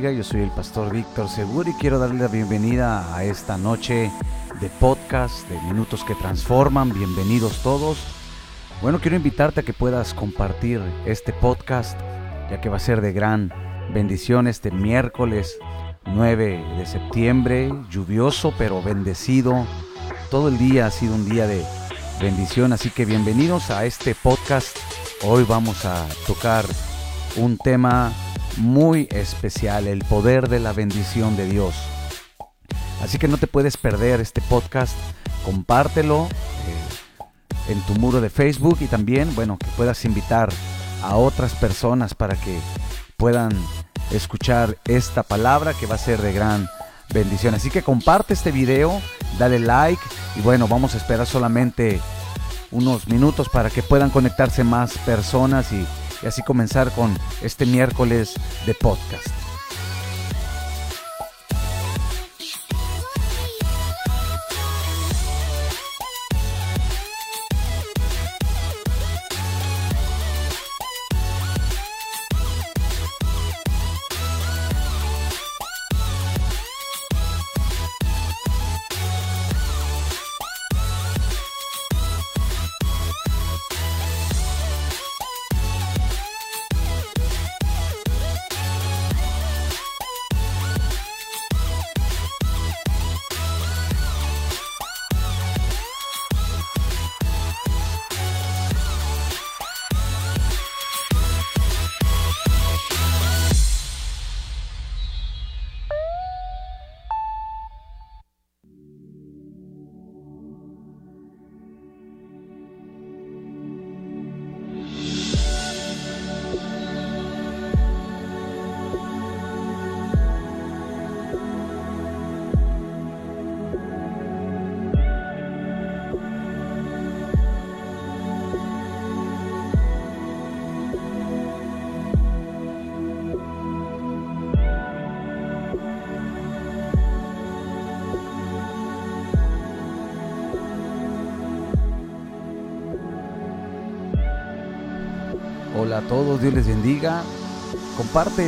Yo soy el pastor Víctor Seguro y quiero darle la bienvenida a esta noche de podcast de Minutos que Transforman. Bienvenidos todos. Bueno, quiero invitarte a que puedas compartir este podcast, ya que va a ser de gran bendición este miércoles 9 de septiembre, lluvioso pero bendecido. Todo el día ha sido un día de bendición, así que bienvenidos a este podcast. Hoy vamos a tocar un tema muy especial, el poder de la bendición de Dios. Así que no te puedes perder este podcast, compártelo eh, en tu muro de Facebook y también, bueno, que puedas invitar a otras personas para que puedan escuchar esta palabra que va a ser de gran bendición. Así que comparte este video, dale like y bueno, vamos a esperar solamente unos minutos para que puedan conectarse más personas y y así comenzar con este miércoles de podcast.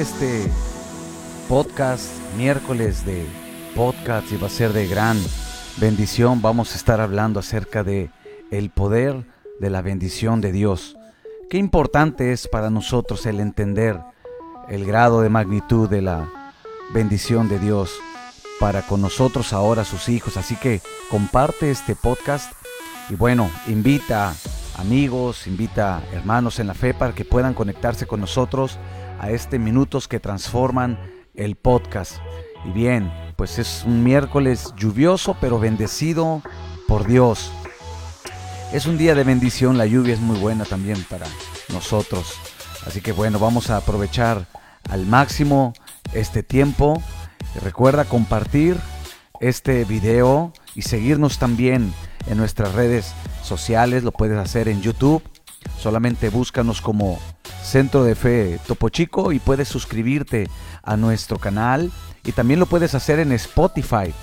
Este podcast miércoles de podcast y va a ser de gran bendición. Vamos a estar hablando acerca de el poder de la bendición de Dios. Qué importante es para nosotros el entender el grado de magnitud de la bendición de Dios para con nosotros ahora sus hijos. Así que comparte este podcast y bueno, invita amigos, invita hermanos en la fe para que puedan conectarse con nosotros a este Minutos que Transforman el podcast. Y bien, pues es un miércoles lluvioso pero bendecido por Dios. Es un día de bendición, la lluvia es muy buena también para nosotros. Así que bueno, vamos a aprovechar al máximo este tiempo. Recuerda compartir este video y seguirnos también en nuestras redes sociales, lo puedes hacer en YouTube. Solamente búscanos como Centro de Fe Topo Chico y puedes suscribirte a nuestro canal. Y también lo puedes hacer en Spotify.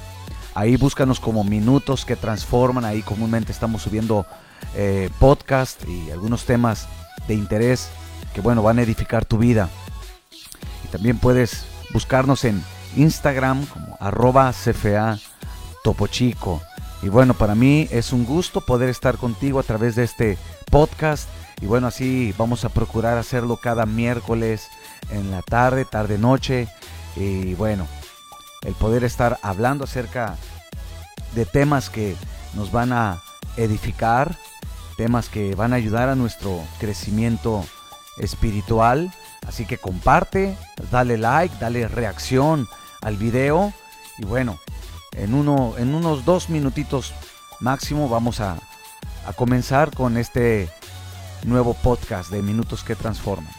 Ahí búscanos como Minutos que Transforman. Ahí comúnmente estamos subiendo eh, podcast y algunos temas de interés que bueno van a edificar tu vida. Y también puedes buscarnos en Instagram como arroba CFA Topo Chico. Y bueno, para mí es un gusto poder estar contigo a través de este podcast. Y bueno, así vamos a procurar hacerlo cada miércoles en la tarde, tarde, noche. Y bueno, el poder estar hablando acerca de temas que nos van a edificar, temas que van a ayudar a nuestro crecimiento espiritual. Así que comparte, dale like, dale reacción al video. Y bueno, en, uno, en unos dos minutitos máximo vamos a, a comenzar con este nuevo podcast de Minutos que Transforman.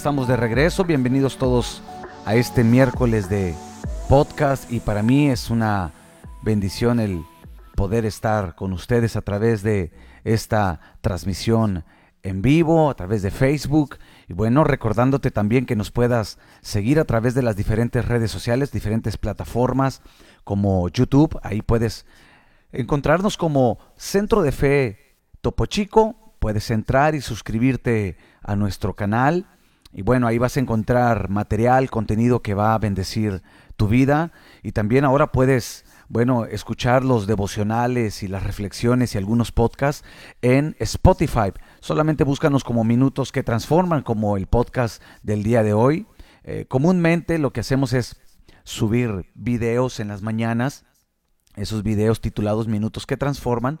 Estamos de regreso. Bienvenidos todos a este miércoles de podcast y para mí es una bendición el poder estar con ustedes a través de esta transmisión en vivo, a través de Facebook y bueno, recordándote también que nos puedas seguir a través de las diferentes redes sociales, diferentes plataformas como YouTube, ahí puedes encontrarnos como Centro de Fe Topo Chico puedes entrar y suscribirte a nuestro canal. Y bueno, ahí vas a encontrar material, contenido que va a bendecir tu vida. Y también ahora puedes, bueno, escuchar los devocionales y las reflexiones y algunos podcasts en Spotify. Solamente búscanos como minutos que transforman, como el podcast del día de hoy. Eh, comúnmente lo que hacemos es subir videos en las mañanas, esos videos titulados Minutos que Transforman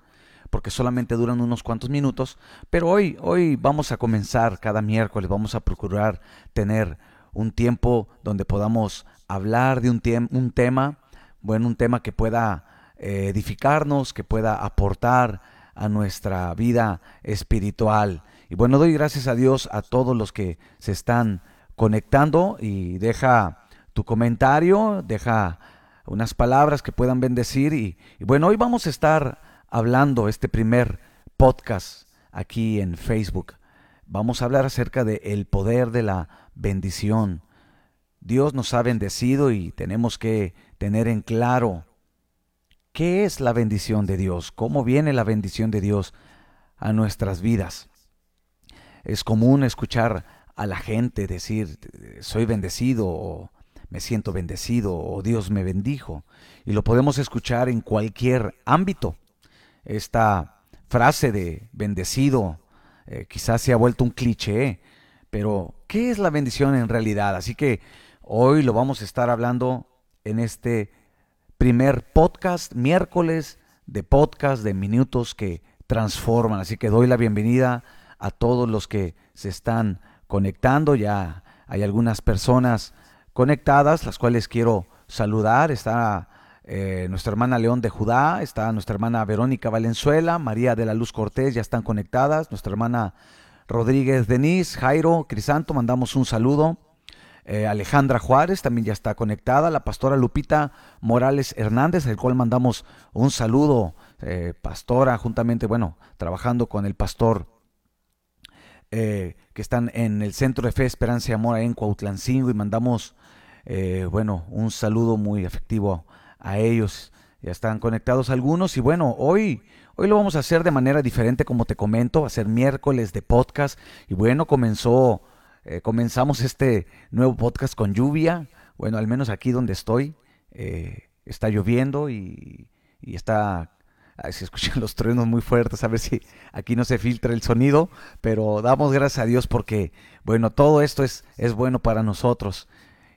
porque solamente duran unos cuantos minutos, pero hoy, hoy vamos a comenzar cada miércoles, vamos a procurar tener un tiempo donde podamos hablar de un, un tema, bueno, un tema que pueda eh, edificarnos, que pueda aportar a nuestra vida espiritual. Y bueno, doy gracias a Dios a todos los que se están conectando y deja tu comentario, deja unas palabras que puedan bendecir y, y bueno, hoy vamos a estar hablando este primer podcast aquí en Facebook. Vamos a hablar acerca del el poder de la bendición. Dios nos ha bendecido y tenemos que tener en claro qué es la bendición de Dios, cómo viene la bendición de Dios a nuestras vidas. Es común escuchar a la gente decir, soy bendecido o me siento bendecido o Dios me bendijo. Y lo podemos escuchar en cualquier ámbito esta frase de bendecido eh, quizás se ha vuelto un cliché, pero ¿qué es la bendición en realidad? Así que hoy lo vamos a estar hablando en este primer podcast, miércoles de podcast de minutos que transforman. Así que doy la bienvenida a todos los que se están conectando. Ya hay algunas personas conectadas, las cuales quiero saludar. Está eh, nuestra hermana León de Judá, está nuestra hermana Verónica Valenzuela, María de la Luz Cortés, ya están conectadas, nuestra hermana Rodríguez Denise, Jairo, Crisanto, mandamos un saludo. Eh, Alejandra Juárez también ya está conectada, la pastora Lupita Morales Hernández, al cual mandamos un saludo, eh, pastora, juntamente, bueno, trabajando con el pastor que están en el Centro de Fe, Esperanza y Amor en Cuautlancingo y mandamos, bueno, un saludo muy afectivo a ellos. Ya están conectados algunos y bueno, hoy, hoy lo vamos a hacer de manera diferente como te comento, va a ser miércoles de podcast y bueno, comenzó, eh, comenzamos este nuevo podcast con lluvia, bueno, al menos aquí donde estoy, eh, está lloviendo y, y está se escuchan los truenos muy fuertes, a ver si aquí no se filtra el sonido, pero damos gracias a Dios porque, bueno, todo esto es, es bueno para nosotros.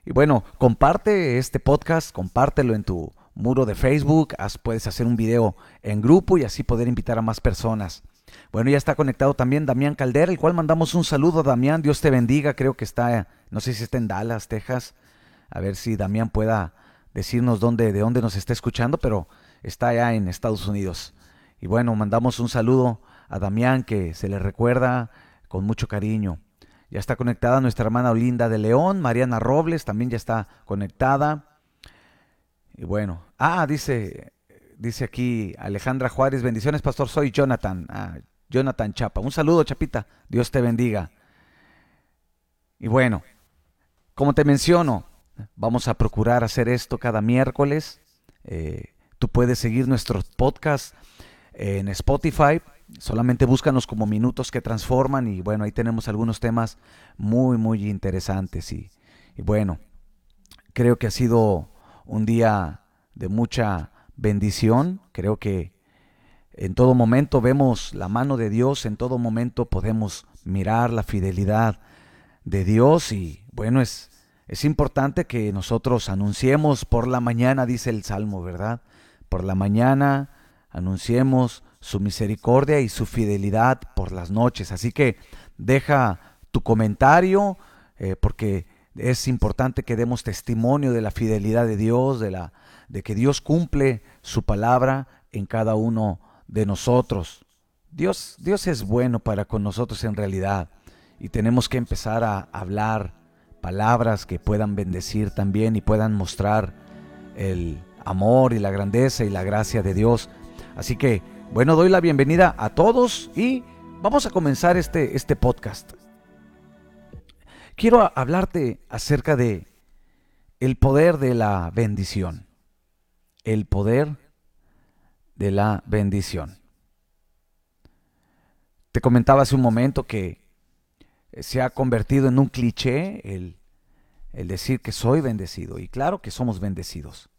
Y bueno, comparte este podcast, compártelo en tu muro de Facebook, puedes hacer un video en grupo y así poder invitar a más personas. Bueno, ya está conectado también Damián Caldera, el cual mandamos un saludo a Damián, Dios te bendiga, creo que está, no sé si está en Dallas, Texas, a ver si Damián pueda decirnos dónde, de dónde nos está escuchando, pero está allá en Estados Unidos. Y bueno, mandamos un saludo a Damián que se le recuerda con mucho cariño. Ya está conectada nuestra hermana Olinda de León, Mariana Robles también ya está conectada. Y bueno, ah, dice, dice aquí Alejandra Juárez, bendiciones, pastor, soy Jonathan. Ah, Jonathan Chapa. Un saludo, Chapita. Dios te bendiga. Y bueno, como te menciono, vamos a procurar hacer esto cada miércoles. Eh, tú puedes seguir nuestros podcasts en Spotify. Solamente búscanos como minutos que transforman y bueno, ahí tenemos algunos temas muy, muy interesantes y, bueno, creo que ha sido un día de mucha bendición. Creo que en todo momento vemos la mano de Dios, en todo momento podemos mirar la fidelidad de Dios y bueno, es, es importante que nosotros anunciemos por la mañana, dice el Salmo, ¿verdad? Por la mañana anunciemos su misericordia y su fidelidad por las noches. Así que deja tu comentario eh, porque es importante que demos testimonio de la fidelidad de Dios, de, la, de que Dios cumple su palabra en cada uno de nosotros. Dios, Dios es bueno para con nosotros en realidad. y tenemos que empezar a hablar palabras que puedan bendecir también y puedan mostrar el amor y la grandeza y la gracia de Dios. Así que, bueno, doy la bienvenida a todos y vamos a comenzar este, este podcast. Quiero hablarte acerca de el poder de la bendición. El poder de la bendición. Te comentaba hace un momento que se ha convertido en un cliché el, el decir que soy bendecido. Y claro que somos bendecidos.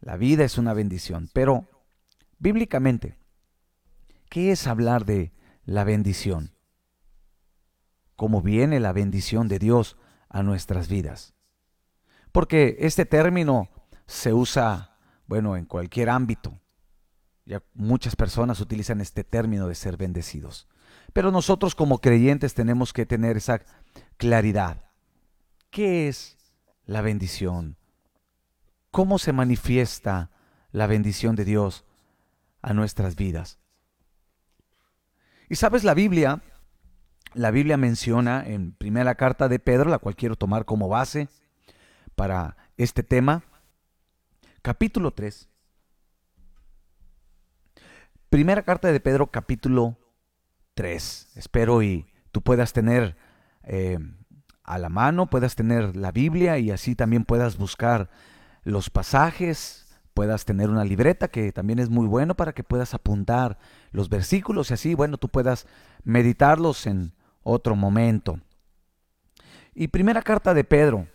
La vida es una bendición. Pero, bíblicamente, ¿qué es hablar de la bendición? ¿Cómo viene la bendición de Dios a nuestras vidas? Porque este término se usa, bueno, en cualquier ámbito. Ya muchas personas utilizan este término de ser bendecidos. Pero nosotros como creyentes tenemos que tener esa claridad. ¿Qué es la bendición? ¿Cómo se manifiesta la bendición de Dios a nuestras vidas? Y sabes, la Biblia, la Biblia menciona en primera carta de Pedro, la cual quiero tomar como base para este tema, capítulo 3, Primera carta de Pedro, capítulo 3. Espero y tú puedas tener eh, a la mano, puedas tener la Biblia y así también puedas buscar los pasajes, puedas tener una libreta que también es muy bueno para que puedas apuntar los versículos y así, bueno, tú puedas meditarlos en otro momento. Y primera carta de Pedro,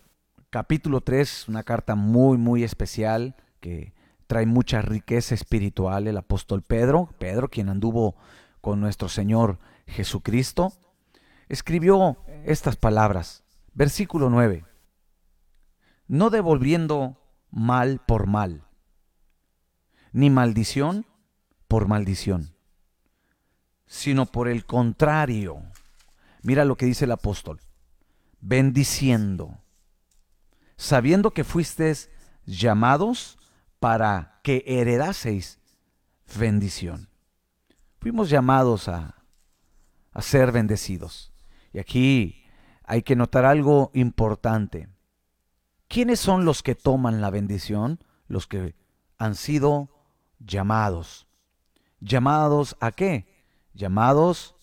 capítulo 3, una carta muy, muy especial que trae mucha riqueza espiritual el apóstol Pedro, Pedro quien anduvo con nuestro Señor Jesucristo, escribió estas palabras, versículo 9, no devolviendo mal por mal, ni maldición por maldición, sino por el contrario. Mira lo que dice el apóstol, bendiciendo, sabiendo que fuisteis llamados para que heredaseis bendición. Fuimos llamados a, a ser bendecidos. Y aquí hay que notar algo importante. ¿Quiénes son los que toman la bendición? Los que han sido llamados. ¿Llamados a qué? Llamados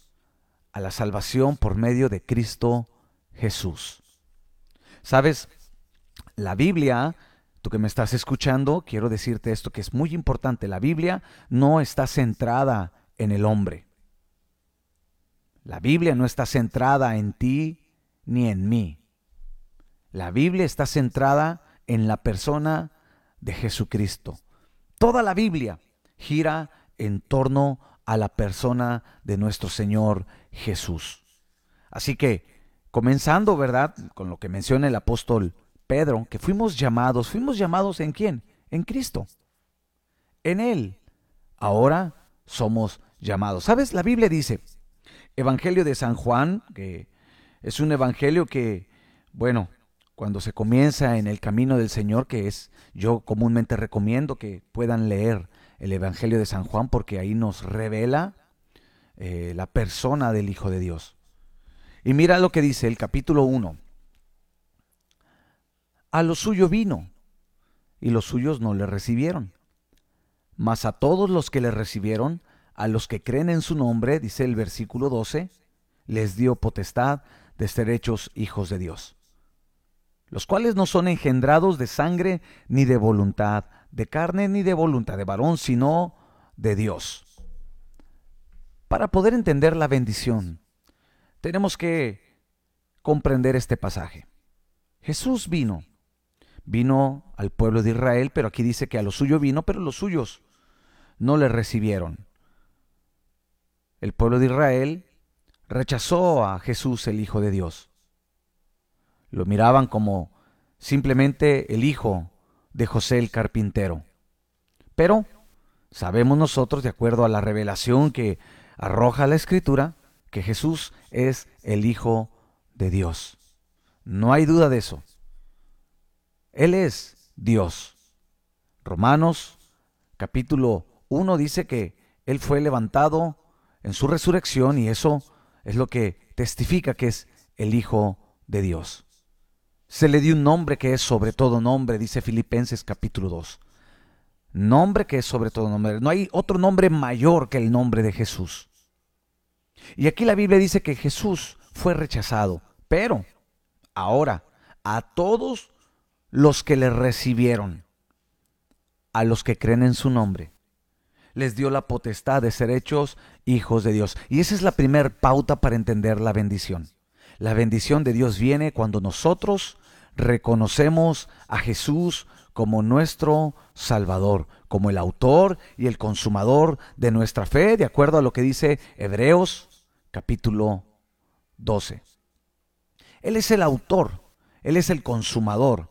a la salvación por medio de Cristo Jesús. ¿Sabes? La Biblia Tú que me estás escuchando, quiero decirte esto que es muy importante. La Biblia no está centrada en el hombre. La Biblia no está centrada en ti ni en mí. La Biblia está centrada en la persona de Jesucristo. Toda la Biblia gira en torno a la persona de nuestro Señor Jesús. Así que, comenzando, ¿verdad? Con lo que menciona el apóstol Pedro, que fuimos llamados, fuimos llamados en quién? En Cristo. En Él. Ahora somos llamados. ¿Sabes? La Biblia dice, Evangelio de San Juan, que es un evangelio que, bueno, cuando se comienza en el camino del Señor, que es, yo comúnmente recomiendo que puedan leer el Evangelio de San Juan porque ahí nos revela eh, la persona del Hijo de Dios. Y mira lo que dice el capítulo 1, a lo suyo vino, y los suyos no le recibieron. Mas a todos los que le recibieron, a los que creen en su nombre, dice el versículo 12, les dio potestad de ser hechos hijos de Dios, los cuales no son engendrados de sangre ni de voluntad de carne ni de voluntad de varón, sino de Dios. Para poder entender la bendición, tenemos que comprender este pasaje. Jesús vino vino al pueblo de Israel, pero aquí dice que a lo suyo vino, pero los suyos no le recibieron. El pueblo de Israel rechazó a Jesús, el Hijo de Dios. Lo miraban como simplemente el hijo de José el carpintero. Pero sabemos nosotros, de acuerdo a la revelación que arroja la Escritura, que Jesús es el Hijo de Dios. No hay duda de eso. Él es Dios. Romanos capítulo 1 dice que Él fue levantado en su resurrección y eso es lo que testifica que es el Hijo de Dios. Se le dio un nombre que es sobre todo nombre, dice Filipenses capítulo 2. Nombre que es sobre todo nombre. No hay otro nombre mayor que el nombre de Jesús. Y aquí la Biblia dice que Jesús fue rechazado, pero ahora a todos los que le recibieron, a los que creen en su nombre, les dio la potestad de ser hechos hijos de Dios. Y esa es la primera pauta para entender la bendición. La bendición de Dios viene cuando nosotros reconocemos a Jesús como nuestro Salvador, como el autor y el consumador de nuestra fe, de acuerdo a lo que dice Hebreos capítulo 12. Él es el autor, Él es el consumador.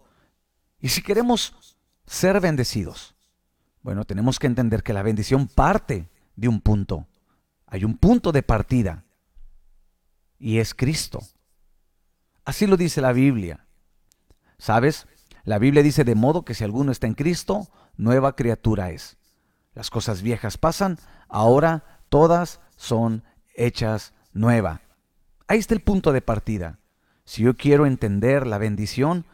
Y si queremos ser bendecidos, bueno, tenemos que entender que la bendición parte de un punto. Hay un punto de partida. Y es Cristo. Así lo dice la Biblia. ¿Sabes? La Biblia dice de modo que si alguno está en Cristo, nueva criatura es. Las cosas viejas pasan, ahora todas son hechas nueva. Ahí está el punto de partida. Si yo quiero entender la bendición,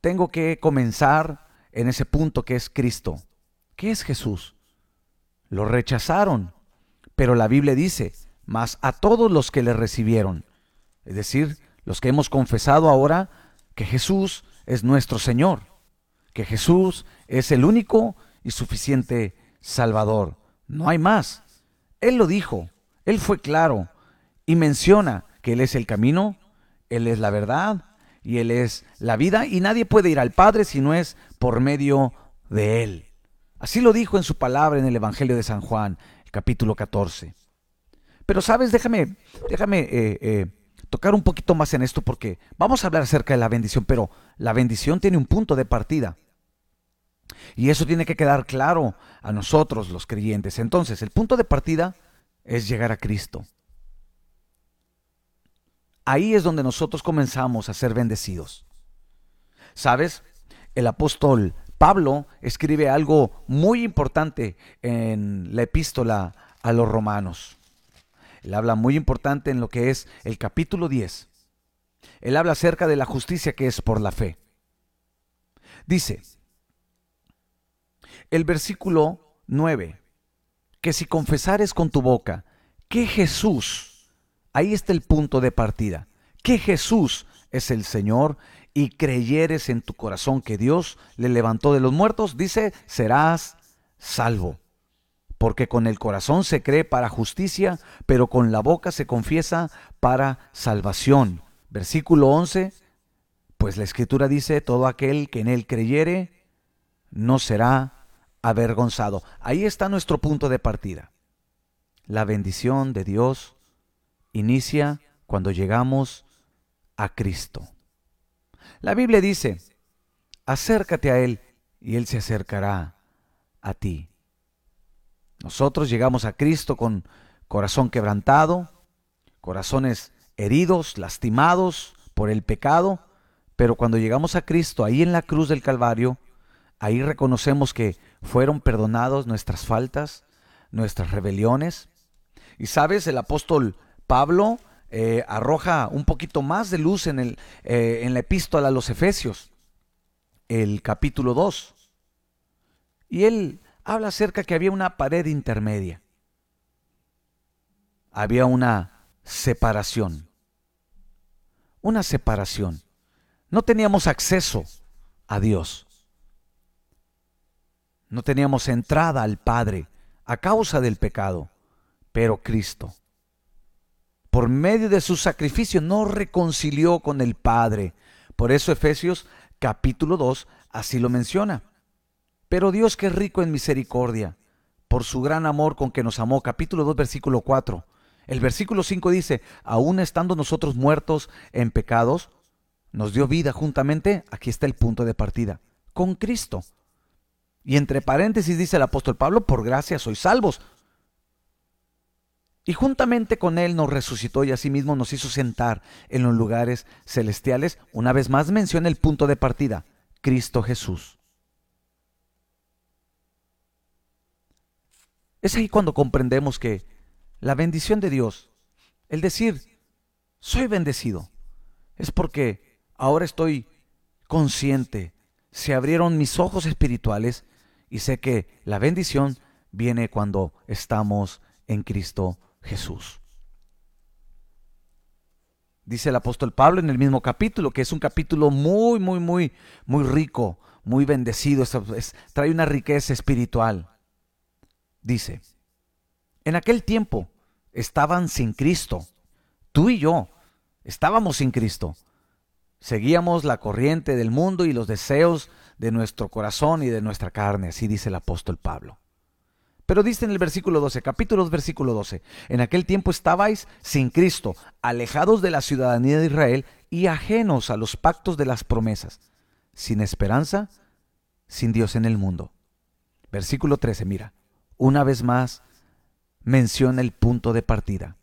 tengo que comenzar en ese punto que es Cristo. ¿Qué es Jesús? Lo rechazaron, pero la Biblia dice, más a todos los que le recibieron, es decir, los que hemos confesado ahora que Jesús es nuestro Señor, que Jesús es el único y suficiente Salvador. No hay más. Él lo dijo, Él fue claro y menciona que Él es el camino, Él es la verdad y Él es la vida y nadie puede ir al Padre si no es por medio de Él. Así lo dijo en su palabra en el Evangelio de San Juan, capítulo 14. Pero sabes, déjame, déjame eh, eh, tocar un poquito más en esto porque vamos a hablar acerca de la bendición, pero la bendición tiene un punto de partida. Y eso tiene que quedar claro a nosotros los creyentes. Entonces, el punto de partida es llegar a Cristo. Ahí es donde nosotros comenzamos a ser bendecidos. ¿Sabes? El apóstol Pablo escribe algo muy importante en la epístola a los romanos. Él habla muy importante en lo que es el capítulo 10. Él habla acerca de la justicia que es por la fe. Dice, el versículo 9, que si confesares con tu boca que Jesús, ahí está el punto de partida, que Jesús es el Señor y creyeres en tu corazón que Dios le levantó de los muertos, dice, serás salvo. Porque con el corazón se cree para justicia, pero con la boca se confiesa para salvación. Versículo 11, pues la escritura dice, todo aquel que en él creyere no será avergonzado. Ahí está nuestro punto de partida. La bendición de Dios inicia cuando llegamos a Cristo. La Biblia dice, acércate a Él y Él se acercará a ti. Nosotros llegamos a Cristo con corazón quebrantado, corazones heridos, lastimados por el pecado, pero cuando llegamos a Cristo ahí en la cruz del Calvario, ahí reconocemos que fueron perdonados nuestras faltas, nuestras rebeliones. Y sabes, el apóstol Pablo eh, arroja un poquito más de luz en, el, eh, en la epístola a los Efesios, el capítulo 2. Y él habla acerca que había una pared intermedia. Había una separación. Una separación. No teníamos acceso a Dios. No teníamos entrada al Padre a causa del pecado. Pero Cristo por medio de su sacrificio nos reconcilió con el Padre. Por eso Efesios capítulo 2 así lo menciona. Pero Dios que es rico en misericordia, por su gran amor con que nos amó, capítulo 2 versículo 4. El versículo 5 dice, aún estando nosotros muertos en pecados, nos dio vida juntamente, aquí está el punto de partida, con Cristo. Y entre paréntesis dice el apóstol Pablo, por gracia sois salvos y juntamente con Él nos resucitó y asimismo nos hizo sentar en los lugares celestiales. Una vez más menciona el punto de partida, Cristo Jesús. Es ahí cuando comprendemos que la bendición de Dios, el decir, soy bendecido. Es porque ahora estoy consciente, se abrieron mis ojos espirituales y sé que la bendición viene cuando estamos en Cristo Jesús. Dice el apóstol Pablo en el mismo capítulo, que es un capítulo muy, muy, muy, muy rico, muy bendecido, trae una riqueza espiritual. Dice, en aquel tiempo estaban sin Cristo, tú y yo estábamos sin Cristo. Seguíamos la corriente del mundo y los deseos de nuestro corazón y de nuestra carne, así dice el apóstol Pablo. Pero dice en el versículo 12, capítulo 2, versículo 12, en aquel tiempo estabais sin Cristo, alejados de la ciudadanía de Israel y ajenos a los pactos de las promesas, sin esperanza, sin Dios en el mundo. Versículo 13, mira, una vez más menciona el punto de partida.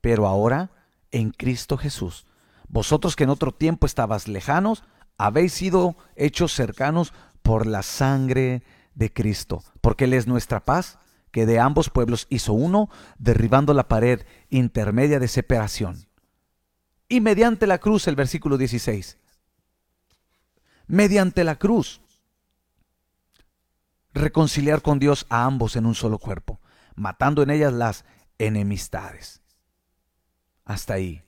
Pero ahora, en Cristo Jesús, vosotros que en otro tiempo estabas lejanos, habéis sido hechos cercanos por la sangre de Cristo, porque Él es nuestra paz, que de ambos pueblos hizo uno, derribando la pared intermedia de separación. Y mediante la cruz, el versículo 16, mediante la cruz, reconciliar con Dios a ambos en un solo cuerpo, matando en ellas las enemistades. Hasta ahí.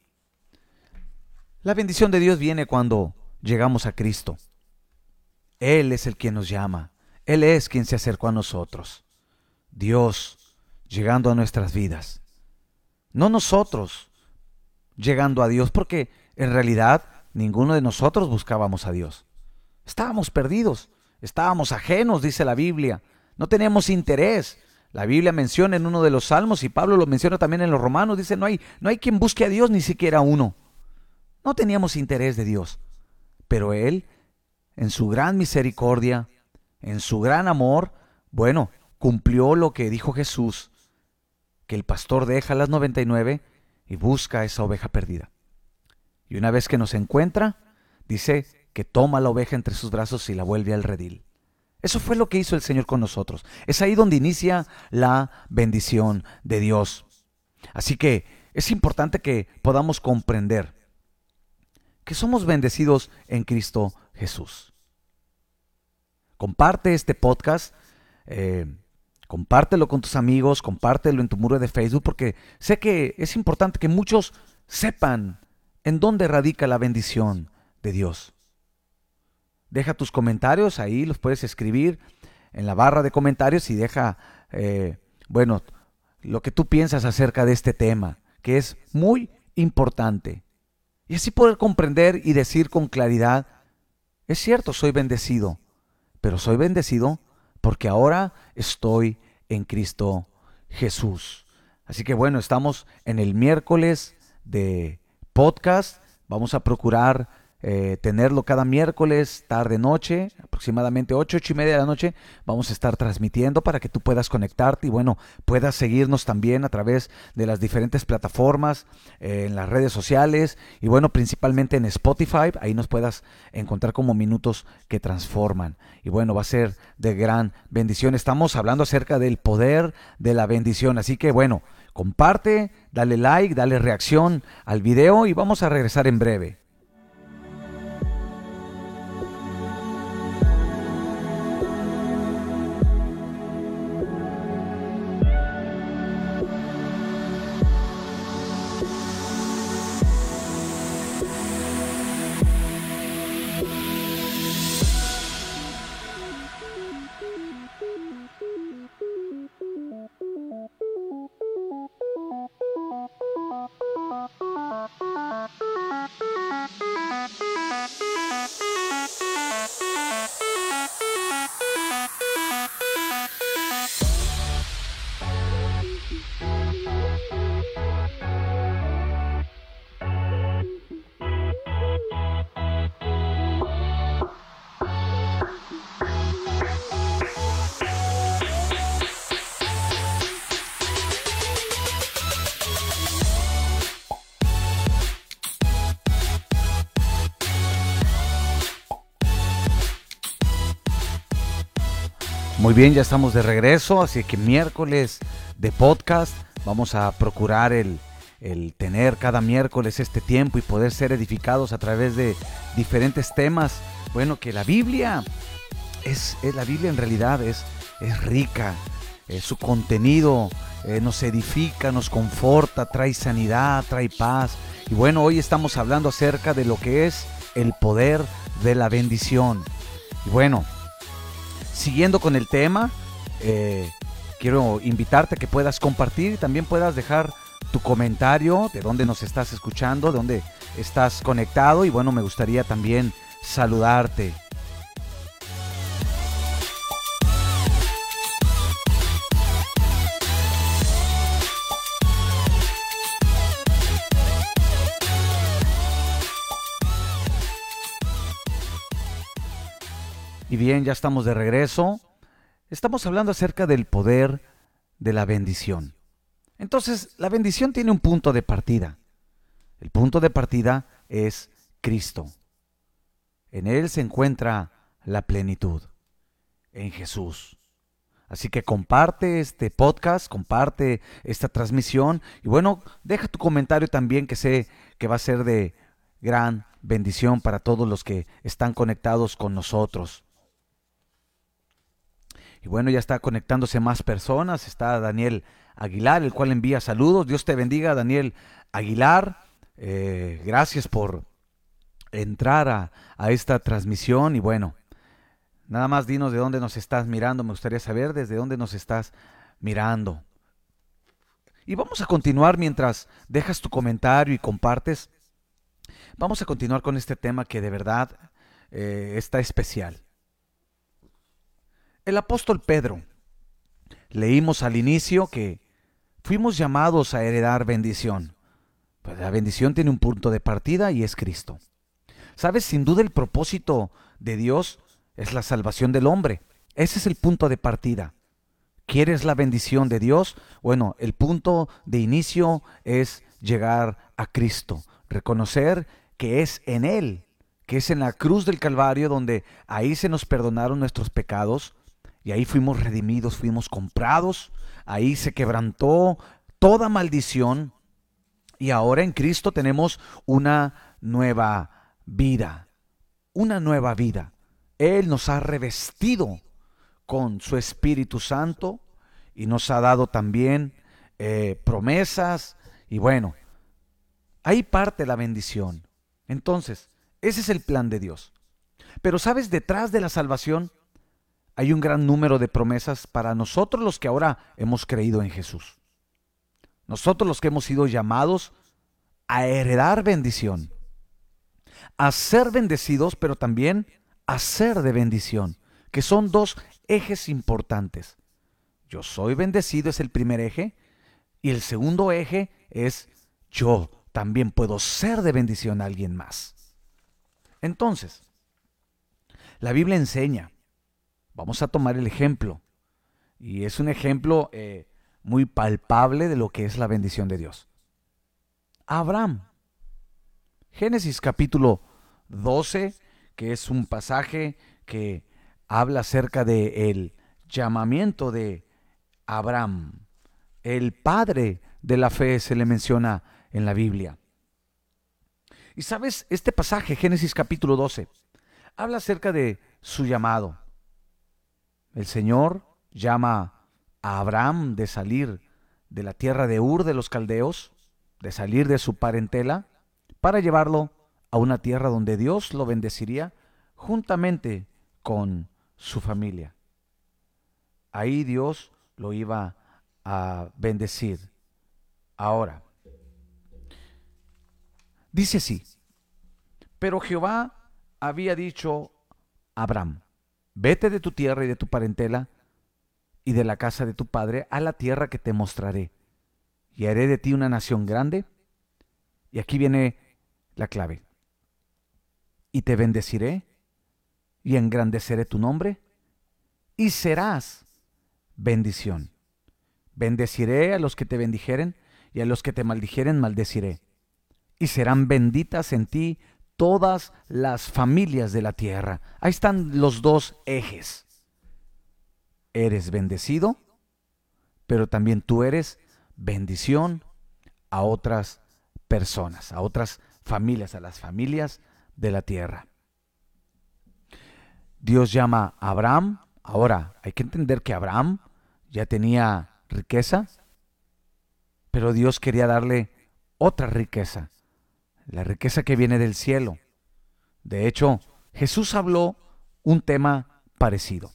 La bendición de Dios viene cuando llegamos a Cristo. Él es el quien nos llama. Él es quien se acercó a nosotros. Dios llegando a nuestras vidas. No nosotros llegando a Dios, porque en realidad ninguno de nosotros buscábamos a Dios. Estábamos perdidos, estábamos ajenos, dice la Biblia. No teníamos interés. La Biblia menciona en uno de los salmos y Pablo lo menciona también en los romanos, dice, no hay, no hay quien busque a Dios, ni siquiera uno. No teníamos interés de Dios, pero Él, en su gran misericordia, en su gran amor, bueno, cumplió lo que dijo Jesús, que el pastor deja las 99 y busca esa oveja perdida. Y una vez que nos encuentra, dice que toma la oveja entre sus brazos y la vuelve al redil. Eso fue lo que hizo el Señor con nosotros. Es ahí donde inicia la bendición de Dios. Así que es importante que podamos comprender que somos bendecidos en Cristo Jesús. Comparte este podcast, eh, compártelo con tus amigos, compártelo en tu muro de Facebook, porque sé que es importante que muchos sepan en dónde radica la bendición de Dios. Deja tus comentarios, ahí los puedes escribir en la barra de comentarios y deja, eh, bueno, lo que tú piensas acerca de este tema, que es muy importante. Y así poder comprender y decir con claridad, es cierto, soy bendecido, pero soy bendecido porque ahora estoy en Cristo Jesús. Así que bueno, estamos en el miércoles de podcast. Vamos a procurar eh, tenerlo cada miércoles, tarde, noche, aproximadamente 8, 8 y media de la noche. Vamos a estar transmitiendo para que tú puedas conectarte y bueno, puedas seguirnos también a través de las diferentes plataformas, eh, en las redes sociales y bueno, principalmente en Spotify. Ahí nos puedas encontrar como minutos que transforman. Y bueno, va a ser de gran bendición. Estamos hablando acerca del poder de la bendición. Así que bueno, comparte, dale like, dale reacción al video y vamos a regresar en breve. Bien, ya estamos de regreso, así que miércoles de podcast vamos a procurar el, el tener cada miércoles este tiempo y poder ser edificados a través de diferentes temas. Bueno, que la Biblia es, la Biblia en realidad es, es rica, su contenido eh, nos edifica, nos conforta, trae sanidad, trae paz. Y bueno, hoy estamos hablando acerca de lo que es el poder de la bendición. Y bueno, siguiendo con el tema, eh, quiero invitarte a que puedas compartir y también puedas dejar tu comentario de dónde nos estás escuchando, de dónde estás conectado y bueno, me gustaría también saludarte. Y bien, ya estamos de regreso. Estamos hablando acerca del poder de la bendición. Entonces, la bendición tiene un punto de partida. El punto de partida es Cristo. En Él se encuentra la plenitud, en Jesús. Así que comparte este podcast, comparte esta transmisión y bueno, deja tu comentario también que sé que va a ser de gran bendición para todos los que están conectados con nosotros. Y bueno, ya está conectándose más personas. Está Daniel Aguilar, el cual envía saludos. Dios te bendiga, Daniel Aguilar. Eh, gracias por entrar a, esta transmisión. Y bueno, nada más dinos de dónde nos estás mirando. Me gustaría saber desde dónde nos estás mirando. Y vamos a continuar mientras dejas tu comentario y compartes. Vamos a continuar con este tema que de verdad eh, está especial. El apóstol Pedro. Leímos al inicio que fuimos llamados a heredar bendición. Pues la bendición tiene un punto de partida y es Cristo. Sabes, sin duda el propósito de Dios es la salvación del hombre. Ese es el punto de partida. ¿Quieres la bendición de Dios? Bueno, el punto de inicio es llegar a Cristo, reconocer que es en Él, que es en la cruz del Calvario donde ahí se nos perdonaron nuestros pecados, y ahí fuimos redimidos, fuimos comprados, ahí se quebrantó toda maldición y ahora en Cristo tenemos una nueva vida, una nueva vida. Él nos ha revestido con su Espíritu Santo y nos ha dado también eh, promesas y bueno, ahí parte la bendición. Entonces, ese es el plan de Dios. Pero sabes, detrás de la salvación hay un gran número de promesas para nosotros los que ahora hemos creído en Jesús. Nosotros los que hemos sido llamados a heredar bendición, a ser bendecidos, pero también a ser de bendición, que son dos ejes importantes. Yo soy bendecido es el primer eje y el segundo eje es yo también puedo ser de bendición a alguien más. Entonces, la Biblia enseña Vamos a tomar el ejemplo. Y es un ejemplo eh, muy palpable de lo que es la bendición de Dios. Abraham. Génesis capítulo 12, que es un pasaje que habla acerca de llamamiento de Abraham. El padre de la fe se le menciona en la Biblia. Y sabes, este pasaje, Génesis capítulo 12, habla acerca de su llamado. El Señor llama a Abraham de salir de la tierra de Ur de los caldeos, de salir de su parentela, para llevarlo a una tierra donde Dios lo bendeciría juntamente con su familia. Ahí Dios lo iba a bendecir. Ahora, dice así, pero Jehová había dicho a Abraham, Vete de tu tierra y de tu parentela y de la casa de tu padre a la tierra que te mostraré, y haré de ti una nación grande. Y aquí viene la clave. Y te bendeciré y engrandeceré tu nombre y serás bendición. Bendeciré a los que te bendijeren y a los que te maldijeren maldeciré. Y serán benditas en ti todas las familias de la tierra. Ahí están los dos ejes. Eres bendecido, pero también tú eres bendición a otras personas, a otras familias, a las familias de la tierra. Dios llama a Abraham. Ahora, hay que entender que Abraham ya tenía riqueza, pero Dios quería darle otra riqueza, la riqueza que viene del cielo. De hecho, Jesús habló un tema parecido.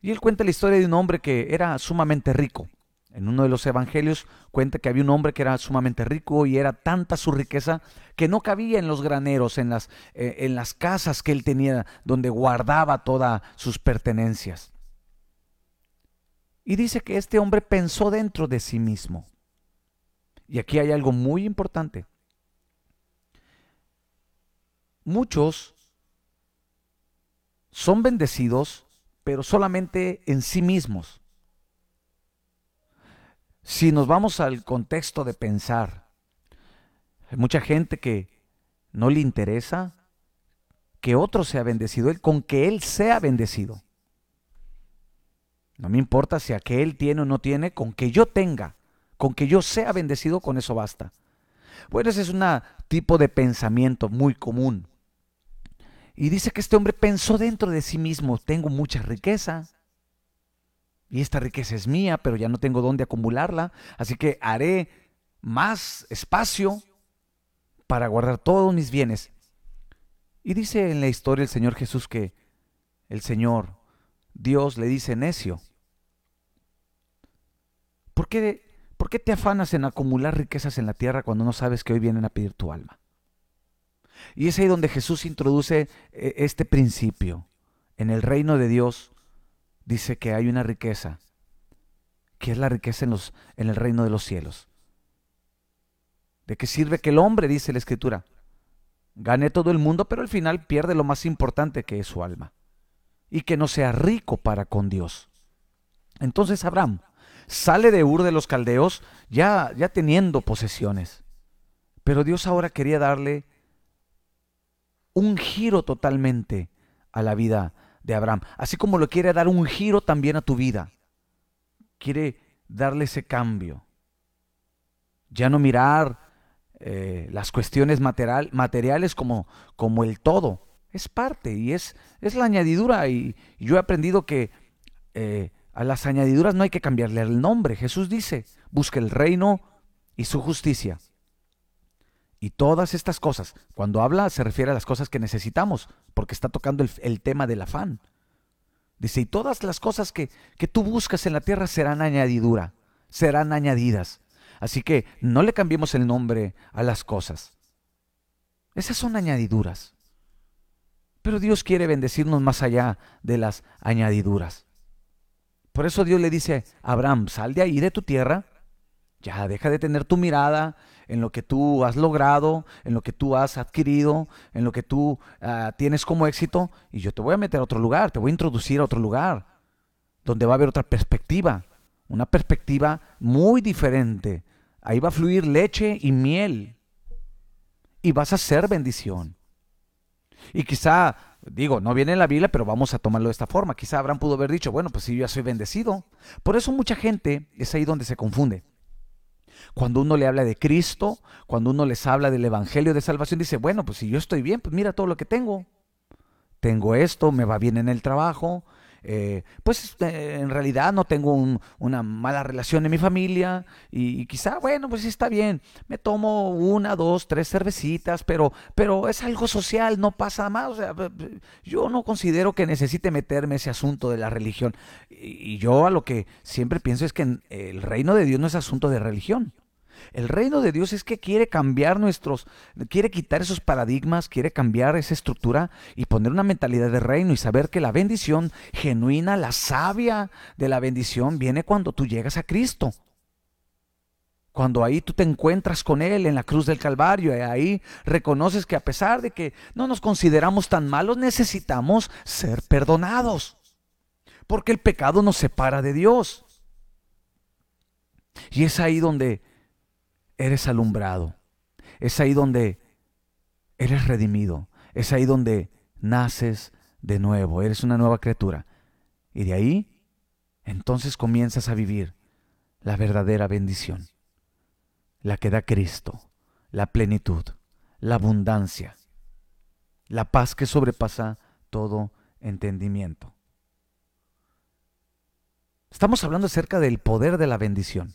Y él cuenta la historia de un hombre que era sumamente rico. En uno de los evangelios cuenta que había un hombre que era sumamente rico y era tanta su riqueza que no cabía en los graneros, en las, eh, en las casas que él tenía, donde guardaba todas sus pertenencias. Y dice que este hombre pensó dentro de sí mismo. Y aquí hay algo muy importante. Muchos son bendecidos, pero solamente en sí mismos. Si nos vamos al contexto de pensar, hay mucha gente que no le interesa que otro sea bendecido, él con que él sea bendecido. No me importa si aquel tiene o no tiene, con que yo tenga, con que yo sea bendecido, con eso basta. Bueno, ese es un tipo de pensamiento muy común. Y dice que este hombre pensó dentro de sí mismo, tengo mucha riqueza, y esta riqueza es mía, pero ya no tengo dónde acumularla, así que haré más espacio para guardar todos mis bienes. Y dice en la historia el Señor Jesús que el Señor, Dios le dice necio. ¿Por qué, ¿Por qué te afanas en acumular riquezas en la tierra cuando no sabes que hoy vienen a pedir tu alma? Y es ahí donde Jesús introduce eh, este principio. En el reino de Dios dice que hay una riqueza, que es la riqueza en, los, en el reino de los cielos. ¿De qué sirve que el hombre, dice la escritura, gane todo el mundo, pero al final pierde lo más importante que es su alma? Y que no sea rico para con Dios. Entonces Abraham sale de Ur de los Caldeos ya, ya teniendo posesiones. Pero Dios ahora quería darle un giro totalmente a la vida de Abraham, así como lo quiere dar un giro también a tu vida. Quiere darle ese cambio. Ya no mirar eh, las cuestiones material, materiales como, como el todo. Es parte y es, es la añadidura. Y, yo he aprendido que eh, a las añadiduras no hay que cambiarle el nombre. Jesús dice, busque el reino y su justicia. Y todas estas cosas, cuando habla se refiere a las cosas que necesitamos, porque está tocando el, tema del afán. Dice, y todas las cosas que, que tú buscas en la tierra serán añadidura, serán añadidas. Así que no le cambiemos el nombre a las cosas. Esas son añadiduras. Pero Dios quiere bendecirnos más allá de las añadiduras. Por eso Dios le dice a Abraham, sal de ahí de tu tierra, ya deja de tener tu mirada en lo que tú has logrado, en lo que tú has adquirido, en lo que tú ah, tienes como éxito, y yo te voy a meter a otro lugar, te voy a introducir a otro lugar, donde va a haber otra perspectiva, una perspectiva muy diferente. Ahí va a fluir leche y miel, y vas a ser bendición. Y quizá, digo, no viene en la Biblia, pero vamos a tomarlo de esta forma. Quizá Abraham pudo haber dicho, bueno, pues si yo ya soy bendecido. Por eso mucha gente es ahí donde se confunde. Cuando uno le habla de Cristo, cuando uno les habla del Evangelio de Salvación, dice, bueno, pues si yo estoy bien, pues mira todo lo que tengo. Tengo esto, me va bien en el trabajo, eh, pues eh, en realidad no tengo una mala relación en mi familia y, quizá, bueno, pues sí está bien, me tomo una, dos, tres cervecitas, pero, pero es algo social, no pasa más. O sea, yo no considero que necesite meterme ese asunto de la religión. Y yo a lo que siempre pienso es que el reino de Dios no es asunto de religión. El reino de Dios es que quiere cambiar nuestros, quiere quitar esos paradigmas, quiere cambiar esa estructura y poner una mentalidad de reino y saber que la bendición genuina, la sabia de la bendición viene cuando tú llegas a Cristo. Cuando ahí tú te encuentras con Él en la cruz del Calvario, y ahí reconoces que a pesar de que no nos consideramos tan malos, necesitamos ser perdonados. Porque el pecado nos separa de Dios. Y es ahí donde eres alumbrado. Es ahí donde eres redimido. Es ahí donde naces de nuevo. Eres una nueva criatura. Y de ahí, entonces comienzas a vivir la verdadera bendición. la que da Cristo, la plenitud, la abundancia, la paz que sobrepasa todo entendimiento. Estamos hablando acerca del poder de la bendición.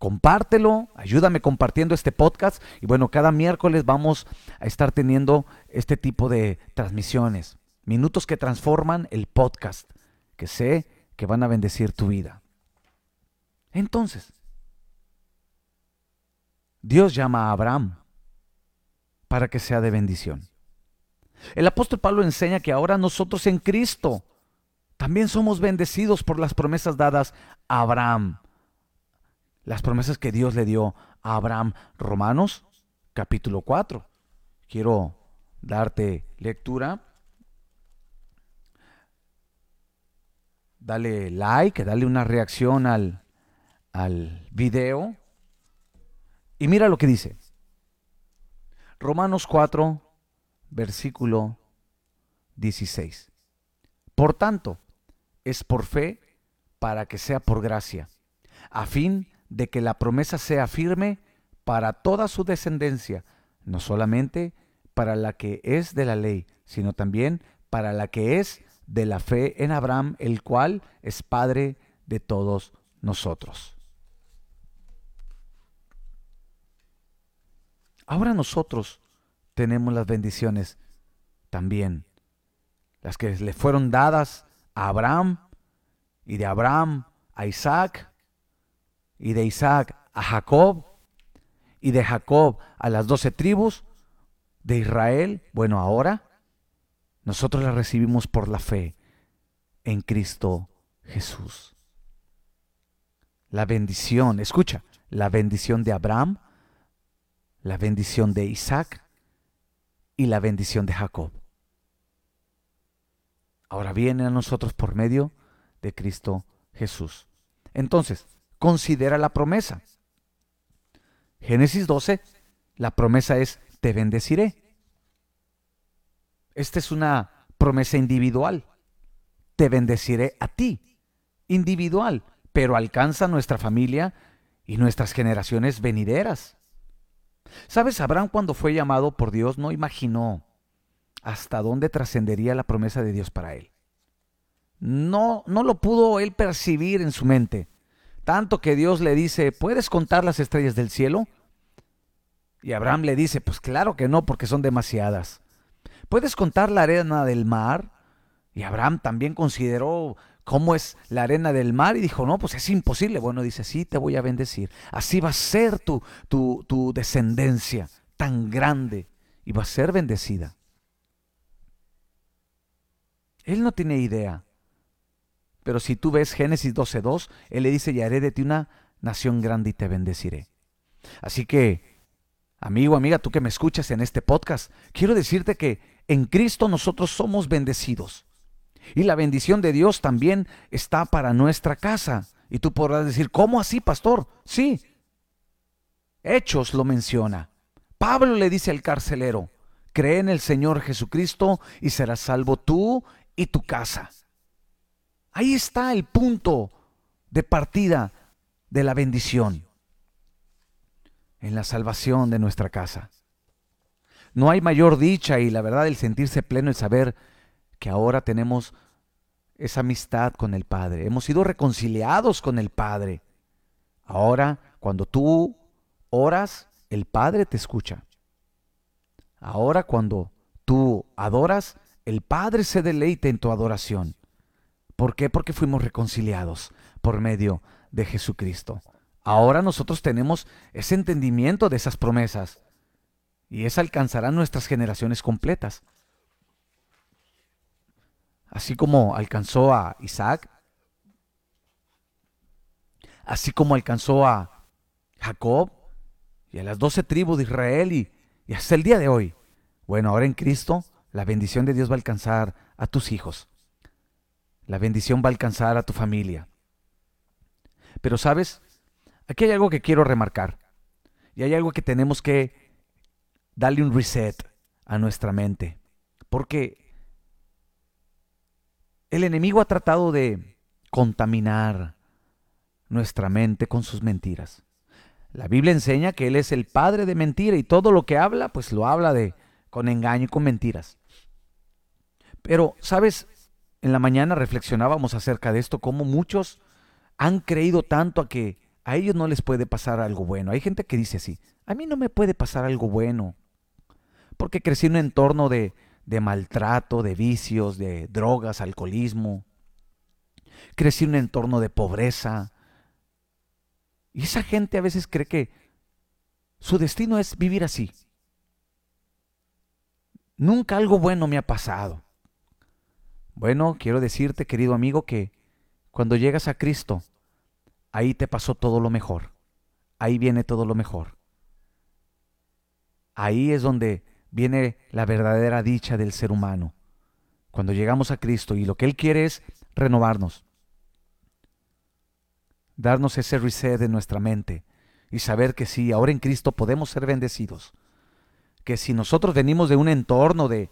Compártelo, ayúdame compartiendo este podcast y bueno, cada miércoles vamos a estar teniendo este tipo de transmisiones, minutos que transforman el podcast, que sé que van a bendecir tu vida. Entonces, Dios llama a Abraham para que sea de bendición. El apóstol Pablo enseña que ahora nosotros en Cristo también somos bendecidos por las promesas dadas a Abraham. Las promesas que Dios le dio a Abraham. Romanos capítulo 4. Quiero darte lectura. Dale like, dale una reacción al, al video. Y mira lo que dice. Romanos 4, versículo 16. Por tanto, es por fe para que sea por gracia, a fin de que la promesa sea firme para toda su descendencia, no solamente para la que es de la ley, sino también para la que es de la fe en Abraham, el cual es Padre de todos nosotros. Ahora nosotros tenemos las bendiciones también, las que le fueron dadas a Abraham y de Abraham a Isaac y de Isaac a Jacob y de Jacob a las doce tribus de Israel. Bueno, ahora nosotros las recibimos por la fe en Cristo Jesús. La bendición, escucha, la bendición de Abraham la bendición de Isaac y la bendición de Jacob. Ahora viene a nosotros por medio de Cristo Jesús. Entonces, considera la promesa. Génesis 12, la promesa es, te bendeciré. Esta es una promesa individual. Te bendeciré a ti, individual, pero alcanza nuestra familia y nuestras generaciones venideras. ¿Sabes? Abraham cuando fue llamado por Dios no imaginó hasta dónde trascendería la promesa de Dios para él. No, no lo pudo él percibir en su mente. Tanto que Dios le dice, ¿puedes contar las estrellas del cielo? Y Abraham le dice, pues claro que no, porque son demasiadas. ¿Puedes contar la arena del mar? Y Abraham también consideró cómo es la arena del mar y dijo, no, pues es imposible. Bueno, dice, sí, te voy a bendecir. Así va a ser tu, tu, tu descendencia tan grande y va a ser bendecida. Él no tiene idea. Pero si tú ves Génesis 12.2, Él le dice, y haré de ti una nación grande y te bendeciré. Así que, amigo, amiga, tú que me escuchas en este podcast, quiero decirte que en Cristo nosotros somos bendecidos. Y la bendición de Dios también está para nuestra casa. Y tú podrás decir, ¿cómo así, pastor? Sí. Hechos lo menciona. Pablo le dice al carcelero, cree en el Señor Jesucristo y serás salvo tú y tu casa. Ahí está el punto de partida de la bendición, en la salvación de nuestra casa. No hay mayor dicha y la verdad el sentirse pleno, el saber que ahora tenemos esa amistad con el Padre. Hemos sido reconciliados con el Padre. Ahora, cuando tú oras, el Padre te escucha. Ahora, cuando tú adoras, el Padre se deleita en tu adoración. ¿Por qué? Porque fuimos reconciliados por medio de Jesucristo. Ahora nosotros tenemos ese entendimiento de esas promesas y esa alcanzará nuestras generaciones completas así como alcanzó a Isaac, así como alcanzó a Jacob y a las doce tribus de Israel y, y hasta el día de hoy. Bueno, ahora en Cristo la bendición de Dios va a alcanzar a tus hijos. La bendición va a alcanzar a tu familia. Pero sabes, aquí hay algo que quiero remarcar. Y hay algo que tenemos que darle un reset a nuestra mente. Porque el enemigo ha tratado de contaminar nuestra mente con sus mentiras. La Biblia enseña que Él es el padre de mentira y todo lo que habla, pues lo habla de con engaño y con mentiras. Pero, ¿sabes? En la mañana reflexionábamos acerca de esto, cómo muchos han creído tanto a que a ellos no les puede pasar algo bueno. Hay gente que dice así, a mí no me puede pasar algo bueno, porque crecí en un entorno de, de maltrato, de vicios, de drogas, alcoholismo. Crecí en un entorno de pobreza. Y esa gente a veces cree que su destino es vivir así. Nunca algo bueno me ha pasado. Bueno, quiero decirte, querido amigo, que cuando llegas a Cristo, ahí te pasó todo lo mejor. Ahí viene todo lo mejor. Ahí es donde viene la verdadera dicha del ser humano. Cuando llegamos a Cristo y lo que Él quiere es renovarnos, darnos ese reset en nuestra mente y saber que sí, ahora en Cristo podemos ser bendecidos. Que si nosotros venimos de un entorno de,